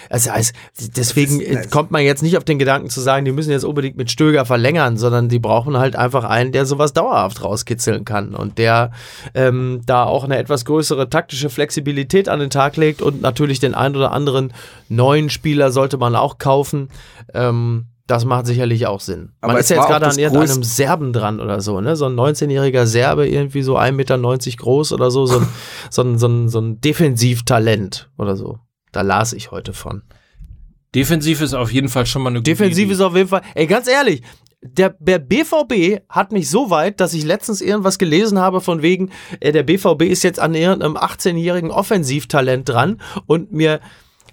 also, also deswegen äh, kommt man jetzt nicht auf den Gedanken zu sagen, die müssen jetzt unbedingt mit Stöger verlängern, sondern die brauchen halt einfach einen, der sowas dauerhaft rauskitzeln kann und der ähm, da auch eine etwas größere taktische Flexibilität an den Tag legt und natürlich den einen oder anderen neuen Spieler sollte man auch kaufen. Ähm, Das macht sicherlich auch Sinn. Man Aber ist es ja jetzt gerade an irgendeinem Serben dran oder so, ne? So ein 19-jähriger Serbe, irgendwie so 1,90 Meter groß oder so, so ein, so ein, so ein, so ein Defensivtalent oder so. Da las ich heute von. Defensiv ist auf jeden Fall schon mal eine gute Defensiv Idee. ist auf jeden Fall, ey, ganz ehrlich, der, der BVB hat mich so weit, dass ich letztens irgendwas gelesen habe von wegen, äh, der BVB ist jetzt an irgendeinem 18-jährigen Offensivtalent dran und mir,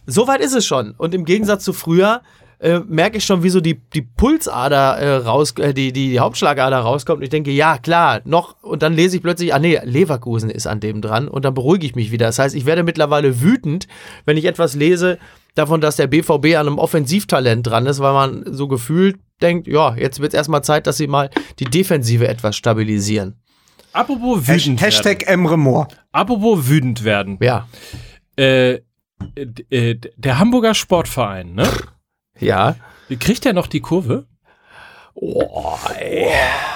so weit ist es schon. Und im Gegensatz zu früher, äh, merke ich schon, wie so die, die Pulsader äh, raus, äh, die, die, die Hauptschlagader rauskommt. Und ich denke, ja, klar, noch. Und dann lese ich plötzlich, ah nee, Leverkusen ist an dem dran. Und dann beruhige ich mich wieder. Das heißt, ich werde mittlerweile wütend, wenn ich etwas lese davon, dass der BVB an einem Offensivtalent dran ist, weil man so gefühlt denkt, ja, jetzt wird es erstmal Zeit, dass sie mal die Defensive etwas stabilisieren. Apropos wütend werden. Hashtag Emre Moore. Apropos wütend werden. Ja. Äh, äh, der Hamburger Sportverein, ne? Ja. Kriegt der noch die Kurve? Oh, ey.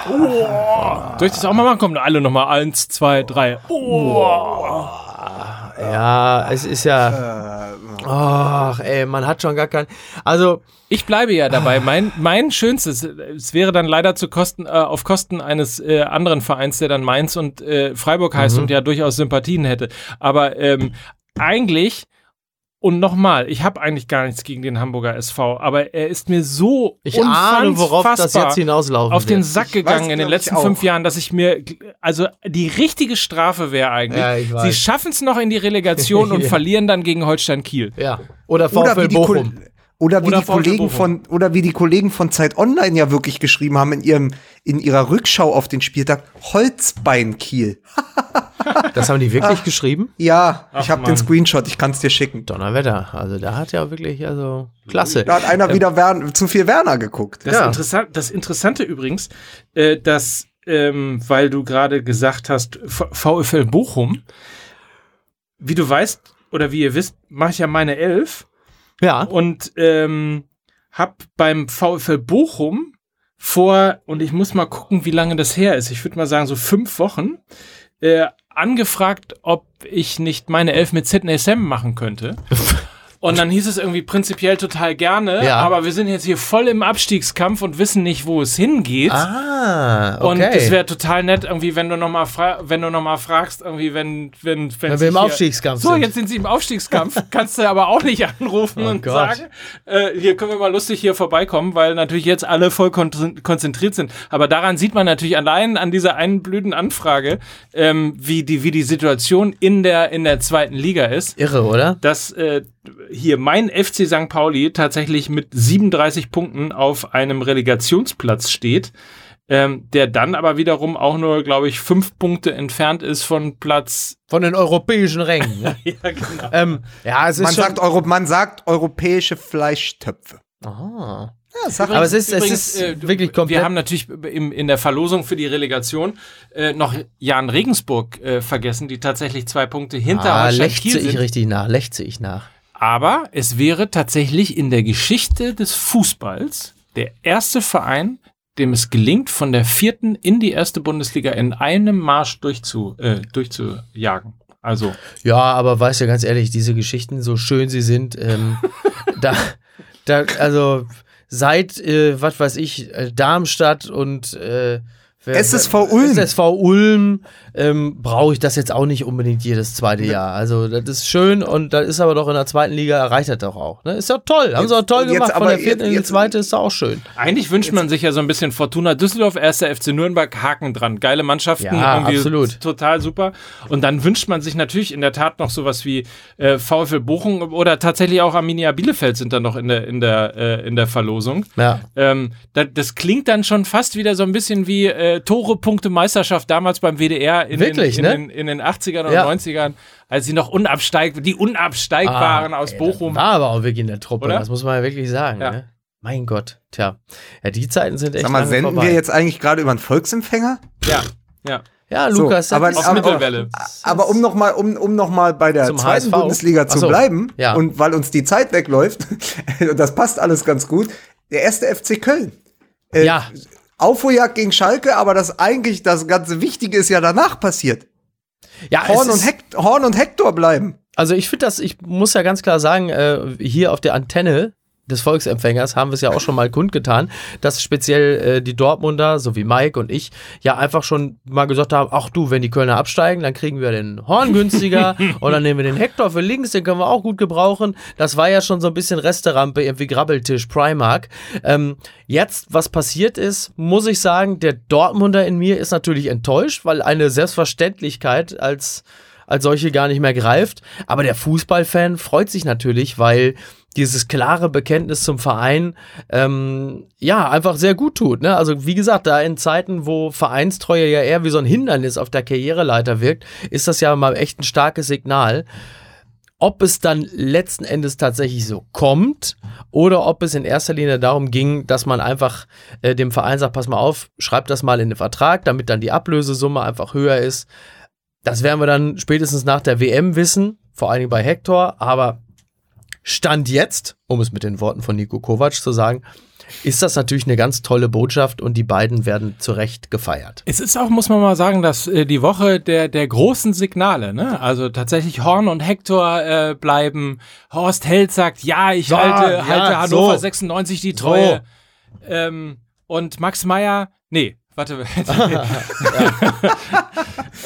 Soll ich das auch mal machen? Kommen alle nochmal. Eins, zwei, drei. Oh. Ja, es ist ja. Ach, ey, man hat schon gar kein. Also, Ich bleibe ja dabei. Mein, mein schönstes, es wäre dann leider zu Kosten, äh, auf Kosten eines äh, anderen Vereins, der dann Mainz und äh, Freiburg heißt und ja durchaus Sympathien hätte. Aber ähm, eigentlich, und nochmal, ich habe eigentlich gar nichts gegen den Hamburger SV, aber er ist mir so ich ahne, worauf das unfassbar jetzt hinauslaufen auf den. Sack gegangen weiß, in den letzten fünf Jahren, dass ich mir, also die richtige Strafe wäre eigentlich, Ja, sie schaffen es noch in die Relegation und verlieren dann gegen Holstein Kiel. Ja. Oder Oder VfL die, Bochum. Oder wie Oder die Kollegen von oder wie die Kollegen von Zeit Online ja wirklich geschrieben haben in ihrem in ihrer Rückschau auf den Spieltag Holzbein Kiel. Das haben die wirklich geschrieben? Ja, Ach, ich habe den Screenshot, ich kann es dir schicken. Donnerwetter. Also da hat ja wirklich, also, klasse. Da hat einer wieder Wern, zu viel Werner geguckt. Das, Ja. Interessant, das Interessante übrigens, äh, dass, ähm, weil du gerade gesagt hast, V- VfL Bochum, wie du weißt oder wie ihr wisst, mache ich ja meine Elf Ja. und ähm, hab beim VfL Bochum vor, und ich muss mal gucken, wie lange das her ist, ich würde mal sagen so fünf Wochen, äh, angefragt, ob ich nicht meine Elf mit Sidney Sam machen könnte. Und dann hieß es irgendwie prinzipiell total gerne, Ja. aber wir sind jetzt hier voll im Abstiegskampf und wissen nicht, wo es hingeht. Ah, okay. Und es wäre total nett, irgendwie, wenn du nochmal wenn du noch mal fragst, irgendwie, wenn, wenn, wenn, Wenn wir im Aufstiegskampf So, sind. jetzt sind sie im Aufstiegskampf. Kannst du aber auch nicht anrufen Oh und Gott. sagen, äh, hier können wir mal lustig hier vorbeikommen, weil natürlich jetzt alle voll kon konzentriert sind. Aber daran sieht man natürlich allein an dieser einen blöden Anfrage, ähm, wie die, wie die Situation in der, in der zweiten Liga ist Irre, oder? dass äh, hier mein FC St. Pauli tatsächlich mit 37 Punkten auf einem Relegationsplatz steht, ähm, der dann aber wiederum auch nur, glaube ich, fünf Punkte entfernt ist von Platz. Von den europäischen Rängen. ne? Ja, genau. ähm, ja, es ist Man sagt, Euro, man sagt europäische Fleischtöpfe. Ah. Ja, sag Aber es ist, es Übrigens, ist äh, wirklich komplett. Wir haben natürlich im, in der Verlosung für die Relegation äh, noch Jan Regensburg äh, vergessen, die tatsächlich zwei Punkte hinter ah, lechze ich richtig nach, lechze ich nach. Aber es wäre tatsächlich in der Geschichte des Fußballs der erste Verein, dem es gelingt, von der vierten in die erste Bundesliga in einem Marsch durchzu, äh, durchzujagen. Also, Ja, aber weißt du, ganz ehrlich, diese Geschichten, so schön sie sind, ähm, da, da, also seit, äh, was weiß ich, äh, Darmstadt und äh, wer- SSV Ulm. SSV Ulm ähm, brauche ich das jetzt auch nicht unbedingt jedes zweite Jahr. Also das ist schön und das ist aber doch in der zweiten Liga erreicht das doch auch. Ne? Ist doch toll, haben sie auch toll Jetzt- gemacht. Von aber der vierten jetzt- in die jetzt- zweite ist doch auch schön. eigentlich wünscht man sich ja so ein bisschen Fortuna Düsseldorf, erster FC Nürnberg, Haken dran. Geile Mannschaften, Ja, absolut. total super. Und dann wünscht man sich natürlich in der Tat noch sowas wie äh, VfL Bochum oder tatsächlich auch Arminia Bielefeld sind dann noch in der, in der, äh, in der Verlosung. Ja. Ähm, da, das klingt dann schon fast wieder so ein bisschen wie äh, Tore, Punkte, Meisterschaft damals beim WDR in, Wirklich, den, ne? in, den, in den 80ern und Ja. 90ern, als sie noch unabsteig, die unabsteigbaren Ah, aus ey, Bochum. War aber auch wirklich in der Truppe, Oder? das muss man ja wirklich sagen. Ja. Ne? Mein Gott, tja. Ja, die Zeiten sind echt Sag mal, lange senden vorbei. wir jetzt eigentlich gerade über einen Volksempfänger? Ja, ja. Ja, So, Lukas, das aber- ist aber- Mittelwelle. Aber um nochmal um, um noch mal bei der Zum zweiten HSV. Bundesliga zu so, bleiben ja. und weil uns die Zeit wegläuft, das passt alles ganz gut, der erste FC Köln. Äh, ja, Aufholjagd gegen Schalke, aber das eigentlich das ganze Wichtige ist ja danach passiert. ja Horn und, Hekt Horn und Hector bleiben. Also ich finde das, ich muss ja ganz klar sagen, äh, hier auf der Antenne des Volksempfängers haben wir es ja auch schon mal kundgetan, dass speziell äh, die Dortmunder, so wie Mike und ich, ja einfach schon mal gesagt haben, ach du, wenn die Kölner absteigen, dann kriegen wir den Horn günstiger und dann nehmen wir den Hector für links, den können wir auch gut gebrauchen. Das war ja schon so ein bisschen Resterampe, irgendwie Grabbeltisch, Primark. Ähm, jetzt, was passiert ist, muss ich sagen, der Dortmunder in mir ist natürlich enttäuscht, weil eine Selbstverständlichkeit als als solche gar nicht mehr greift. Aber der Fußballfan freut sich natürlich, weil dieses klare Bekenntnis zum Verein ähm, ja einfach sehr gut tut. Ne? Also wie gesagt, da in Zeiten, wo Vereinstreue ja eher wie so ein Hindernis auf der Karriereleiter wirkt, ist das ja mal echt ein starkes Signal. Ob es dann letzten Endes tatsächlich so kommt oder ob es in erster Linie darum ging, dass man einfach äh, dem Verein sagt, pass mal auf, schreib das mal in den Vertrag, damit dann die Ablösesumme einfach höher ist. Das werden wir dann spätestens nach der WM wissen, vor allen Dingen bei Hector, aber Stand jetzt, um es mit den Worten von Nico Kovac zu sagen, ist das natürlich eine ganz tolle Botschaft und die beiden werden zu Recht gefeiert. Es ist auch, muss man mal sagen, dass äh, die Woche der, der großen Signale, ne? Also tatsächlich Horn und Hector äh, bleiben. Horst Held sagt, ja, ich Ja, halte, ja, halte Hannover so. 96 die Treue. Ähm, und Max Meyer, nee, warte.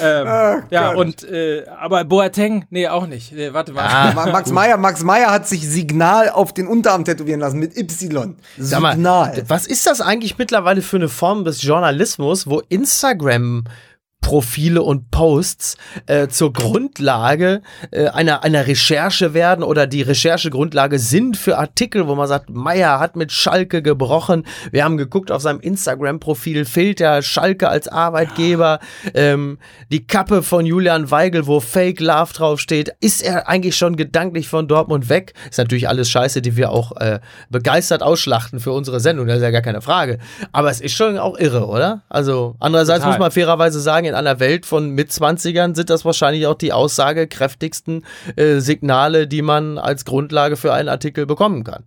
ähm, ja, und äh, aber Boateng, nee, auch nicht. Nee, warte mal. Ma- Max Meyer, Max Meyer hat sich Signal auf den Unterarm tätowieren lassen mit Y. Sag mal, Signal. was ist das eigentlich mittlerweile für eine Form des Journalismus, wo Instagram Profile und Posts äh, zur Grundlage äh, einer, einer Recherche werden oder die Recherchegrundlage sind für Artikel, wo man sagt, Meier hat mit Schalke gebrochen. Wir haben geguckt auf seinem Instagram-Profil, fehlt der Schalke als Arbeitgeber. Ähm, die Kappe von Julian Weigel, wo Fake Love draufsteht. Ist er eigentlich schon gedanklich von Dortmund weg? Ist natürlich alles Scheiße, die wir auch äh, begeistert ausschlachten für unsere Sendung, das ist ja gar keine Frage. Aber es ist schon auch irre, oder? Also andererseits Total. muss man fairerweise sagen, in einer Welt von Mitzwanzigern sind das wahrscheinlich auch die aussagekräftigsten äh, Signale, die man als Grundlage für einen Artikel bekommen kann.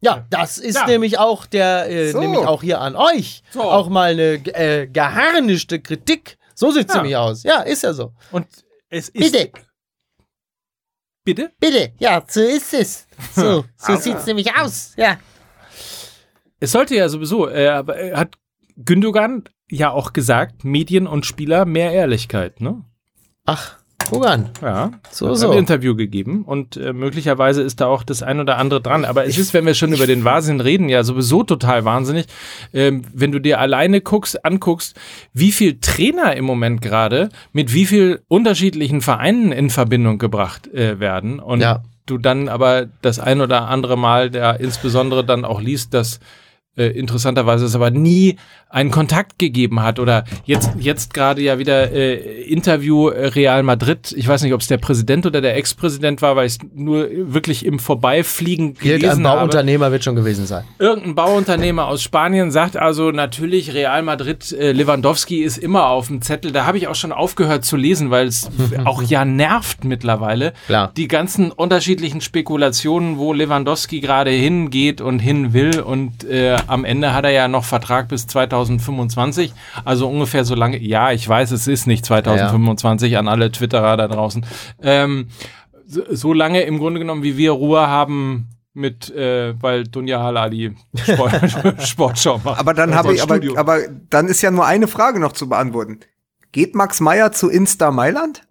Ja, das ist Ja. nämlich auch der, äh, So. nämlich auch hier an euch So. auch mal eine äh, geharnischte Kritik. So sieht's Ja. nämlich aus. Ja, ist ja so. Und es ist. Bitte, Bitte? bitte, ja, so ist es. So, so sieht's nämlich aus, ja. Es sollte ja sowieso, äh, äh, hat Gündogan ja auch gesagt, Medien und Spieler mehr Ehrlichkeit, ne? Ach, guck an. Ja, So, hat so. ein Interview gegeben und äh, möglicherweise ist da auch das ein oder andere dran. Aber es ist, wenn wir schon über den Wahnsinn reden, ja sowieso total wahnsinnig. Ähm, wenn du dir alleine guckst, anguckst, wie viel Trainer im Moment gerade mit wie viel unterschiedlichen Vereinen in Verbindung gebracht äh, werden und Ja. du dann aber das ein oder andere Mal, der insbesondere dann auch liest, dass äh, interessanterweise es aber nie einen Kontakt gegeben hat oder jetzt jetzt gerade ja wieder äh, Interview äh, Real Madrid. Ich weiß nicht, ob es der Präsident oder der Ex-Präsident war, weil ich es nur wirklich im Vorbeifliegen Irgendein gelesen habe. Bauunternehmer wird schon gewesen sein. Irgendein Bauunternehmer aus Spanien sagt also natürlich Real Madrid, äh, Lewandowski ist immer auf dem Zettel. Da habe ich auch schon aufgehört zu lesen, weil es auch ja nervt mittlerweile. Klar. Die ganzen unterschiedlichen Spekulationen, wo Lewandowski gerade hingeht und hin will und äh, am Ende hat er ja noch Vertrag bis 2025, also ungefähr so lange. Ja, ich weiß, es ist nicht 2025 an alle Twitterer da draußen. Ähm, so, so lange im Grunde genommen, wie wir Ruhe haben mit, äh, weil Dunja Halali Sport, Sportschau macht. Aber dann habe ich, aber, aber dann ist ja nur eine Frage noch zu beantworten. Geht Max Meyer zu Insta Mailand?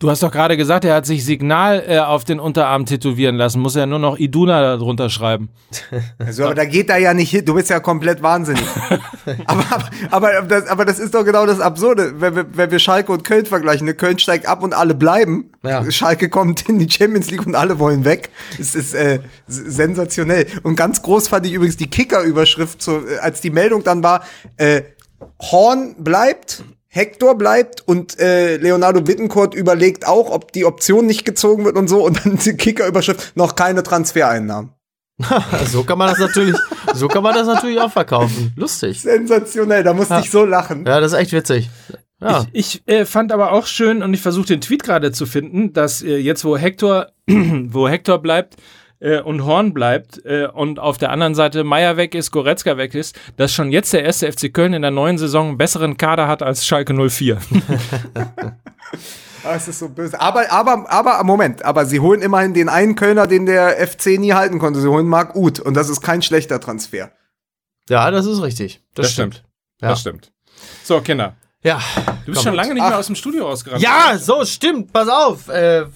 Du hast doch gerade gesagt, er hat sich Signal äh, auf den Unterarm tätowieren lassen. Muss er nur noch Iduna darunter schreiben. Also, aber da geht er ja nicht hin. Du bist ja komplett wahnsinnig. aber, aber, aber, das, aber das ist doch genau das Absurde, wenn wir, wenn wir Schalke und Köln vergleichen. Ne? Köln steigt ab und alle bleiben. Ja. Schalke kommt in die Champions League und alle wollen weg. Es ist äh, sensationell. Und ganz groß fand ich übrigens die Kicker-Überschrift, äh, als die Meldung dann war, äh, Horn bleibt, Hector bleibt und äh, Leonardo Bittencourt überlegt auch, ob die Option nicht gezogen wird und so. Und dann die Kicker-Überschrift, noch keine Transfereinnahmen. so kann man das natürlich, so kann man das natürlich auch verkaufen. Lustig. Sensationell, da musste ich so lachen. Ja, das ist echt witzig. Ja. Ich, ich äh, fand aber auch schön und ich versuche den Tweet gerade zu finden, dass äh, jetzt wo Hector, wo Hector bleibt äh, und Horn bleibt äh, und auf der anderen Seite Meier weg ist, Goretzka weg ist, dass schon jetzt der erste FC Köln in der neuen Saison einen besseren Kader hat als Schalke 04. Ah, es ist so böse. Aber, aber, aber, Moment, aber sie holen immerhin den einen Kölner, den der FC nie halten konnte. Sie holen Marc Uth und das ist kein schlechter Transfer. Ja, das ist richtig. Das, stimmt. Ja. Das stimmt. So, Kinder. Ja. Du bist schon lange nicht mehr aus dem Studio rausgerannt. Ja, so, stimmt. Pass auf. Äh, äh,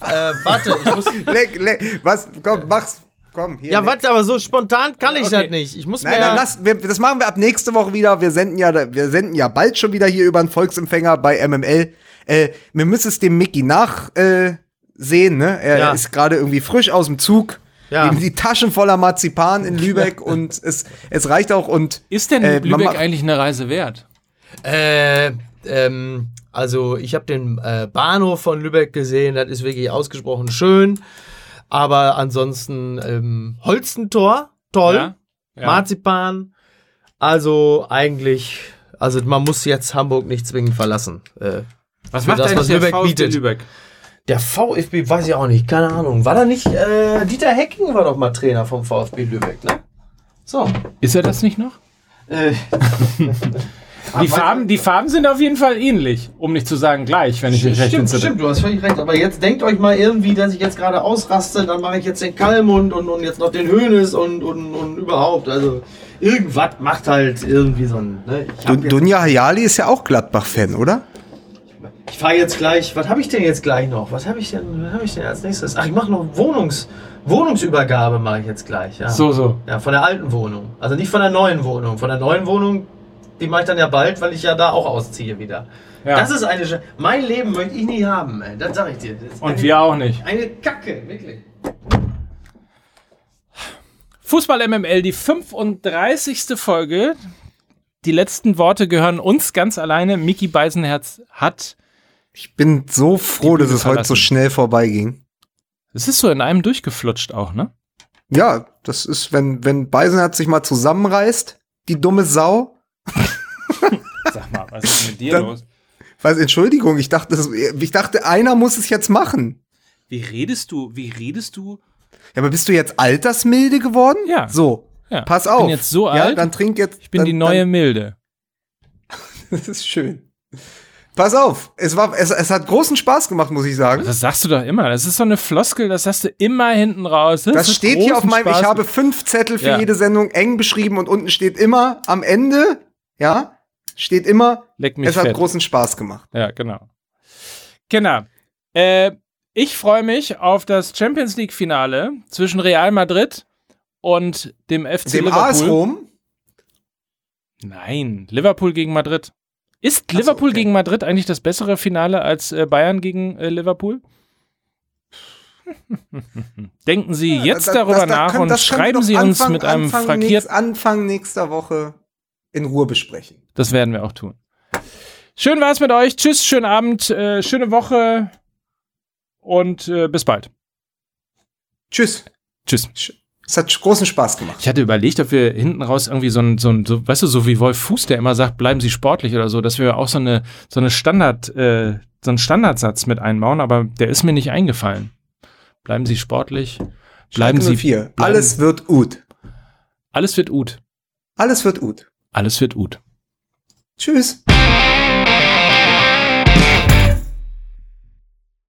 warte, ich muss. Leck, leck, was, komm, mach's, komm, hier. Ja, leck. warte, aber so spontan kann ich Okay. das nicht. Ich muss Nein, mir. dann lass, wir, das machen wir ab nächste Woche wieder. Wir senden ja, wir senden ja bald schon wieder hier über einen Volksempfänger bei MML. Äh, wir müssen es dem Mickey nachsehen, äh, ne? Er Ja. ist gerade irgendwie frisch aus dem Zug. Ja. Die Taschen voller Marzipan in Lübeck und es, es reicht auch und Ist denn Äh, Lübeck eigentlich eine Reise wert? Äh, ähm, also ich habe den äh, Bahnhof von Lübeck gesehen, das ist wirklich ausgesprochen schön. Aber ansonsten ähm, Holstentor, toll. Ja? Ja. Marzipan. Also eigentlich, also man muss jetzt Hamburg nicht zwingend verlassen. Äh, Was macht das, eigentlich was der Lübeck VfB bietet. Lübeck? der VfB weiß ich auch nicht, keine Ahnung. War da nicht, äh, Dieter Hecking war doch mal Trainer vom VfB Lübeck, ne? So. Ist er das nicht noch? Äh, Die Farben, die Farben sind auf jeden Fall ähnlich, um nicht zu sagen gleich, wenn ich mich recht Stimmt, entsinne. stimmt, du hast völlig recht. Aber jetzt denkt euch mal irgendwie, dass ich jetzt gerade ausraste, dann mache ich jetzt den Kalmund und, und jetzt noch den Hönes und, und, und überhaupt. Also irgendwas macht halt irgendwie so ein. Ne? Dun- Dunja Hayali ist ja auch Gladbach-Fan, oder? ich fahre jetzt gleich. Was habe ich denn jetzt gleich noch? Was habe ich denn? Was habe ich denn als nächstes? Ach, ich mache noch Wohnungs Wohnungsübergabe mache ich jetzt gleich. Ja. So, so. Ja, von der alten Wohnung. Also nicht von der neuen Wohnung. Von der neuen Wohnung, die mache ich dann ja bald, weil ich ja da auch ausziehe wieder. Ja. Das ist eine. Sch- Mein Leben möchte ich nie haben, ey. Das sag ich dir. Und eine, wir auch nicht. Eine Kacke, wirklich. Fußball MML, die 35. Folge. Die letzten Worte gehören uns ganz alleine. Miki Beisenherz hat. Ich bin so froh, dass es heute so schnell vorbeiging. Es ist so in einem durchgeflutscht auch, ne? Ja, das ist, wenn, wenn Beisenherz sich mal zusammenreißt, die dumme Sau. Sag mal, was ist mit dir Dann- los? Weiß, Entschuldigung, ich dachte, das, ich dachte, einer muss es jetzt machen. Wie redest du? Wie redest du? Ja, aber bist du jetzt altersmilde geworden? Ja. So. Ja, Pass ich auf. bin jetzt so Ja, alt. dann trink jetzt. ich bin dann, die neue Milde. Dann, das ist schön. Pass auf. Es war, es, es hat großen Spaß gemacht, muss ich sagen. Das sagst du doch immer. Das ist so eine Floskel, das sagst du immer hinten raus. Das hat steht hier auf meinem, Spaß ich habe fünf Zettel für Ja. jede Sendung eng beschrieben und unten steht immer am Ende, ja, steht immer, Leck mich es hat fett. großen Spaß gemacht. Ja, genau. Genau. Äh, ich freue mich auf das Champions League Finale zwischen Real Madrid und dem FC Dem Liverpool. AS Rom, Nein, Liverpool gegen Madrid. Ist Liverpool okay. gegen Madrid eigentlich das bessere Finale als äh, Bayern gegen äh, Liverpool? Denken Sie jetzt das- darüber das- das nach können- und schreiben Sie uns Anfang- mit einem Anfang, frankiert. nächst, Anfang nächster Woche in Ruhe besprechen. Das werden wir auch tun. Schön war es mit euch. Tschüss, schönen Abend, äh, schöne Woche und äh, bis bald. Tschüss. Tschüss. Es hat großen Spaß gemacht. Ich hatte überlegt, ob wir hinten raus irgendwie so ein, so ein so, weißt du, so wie Wolf Fuß, der immer sagt, bleiben Sie sportlich oder so, dass wir auch so eine, so eine Standard, äh, so einen Standardsatz mit einbauen, aber der ist mir nicht eingefallen. Bleiben Sie sportlich, bleiben Sie, vier. bleiben- Alles wird gut. alles wird gut, Alles wird gut. Alles wird gut. Tschüss.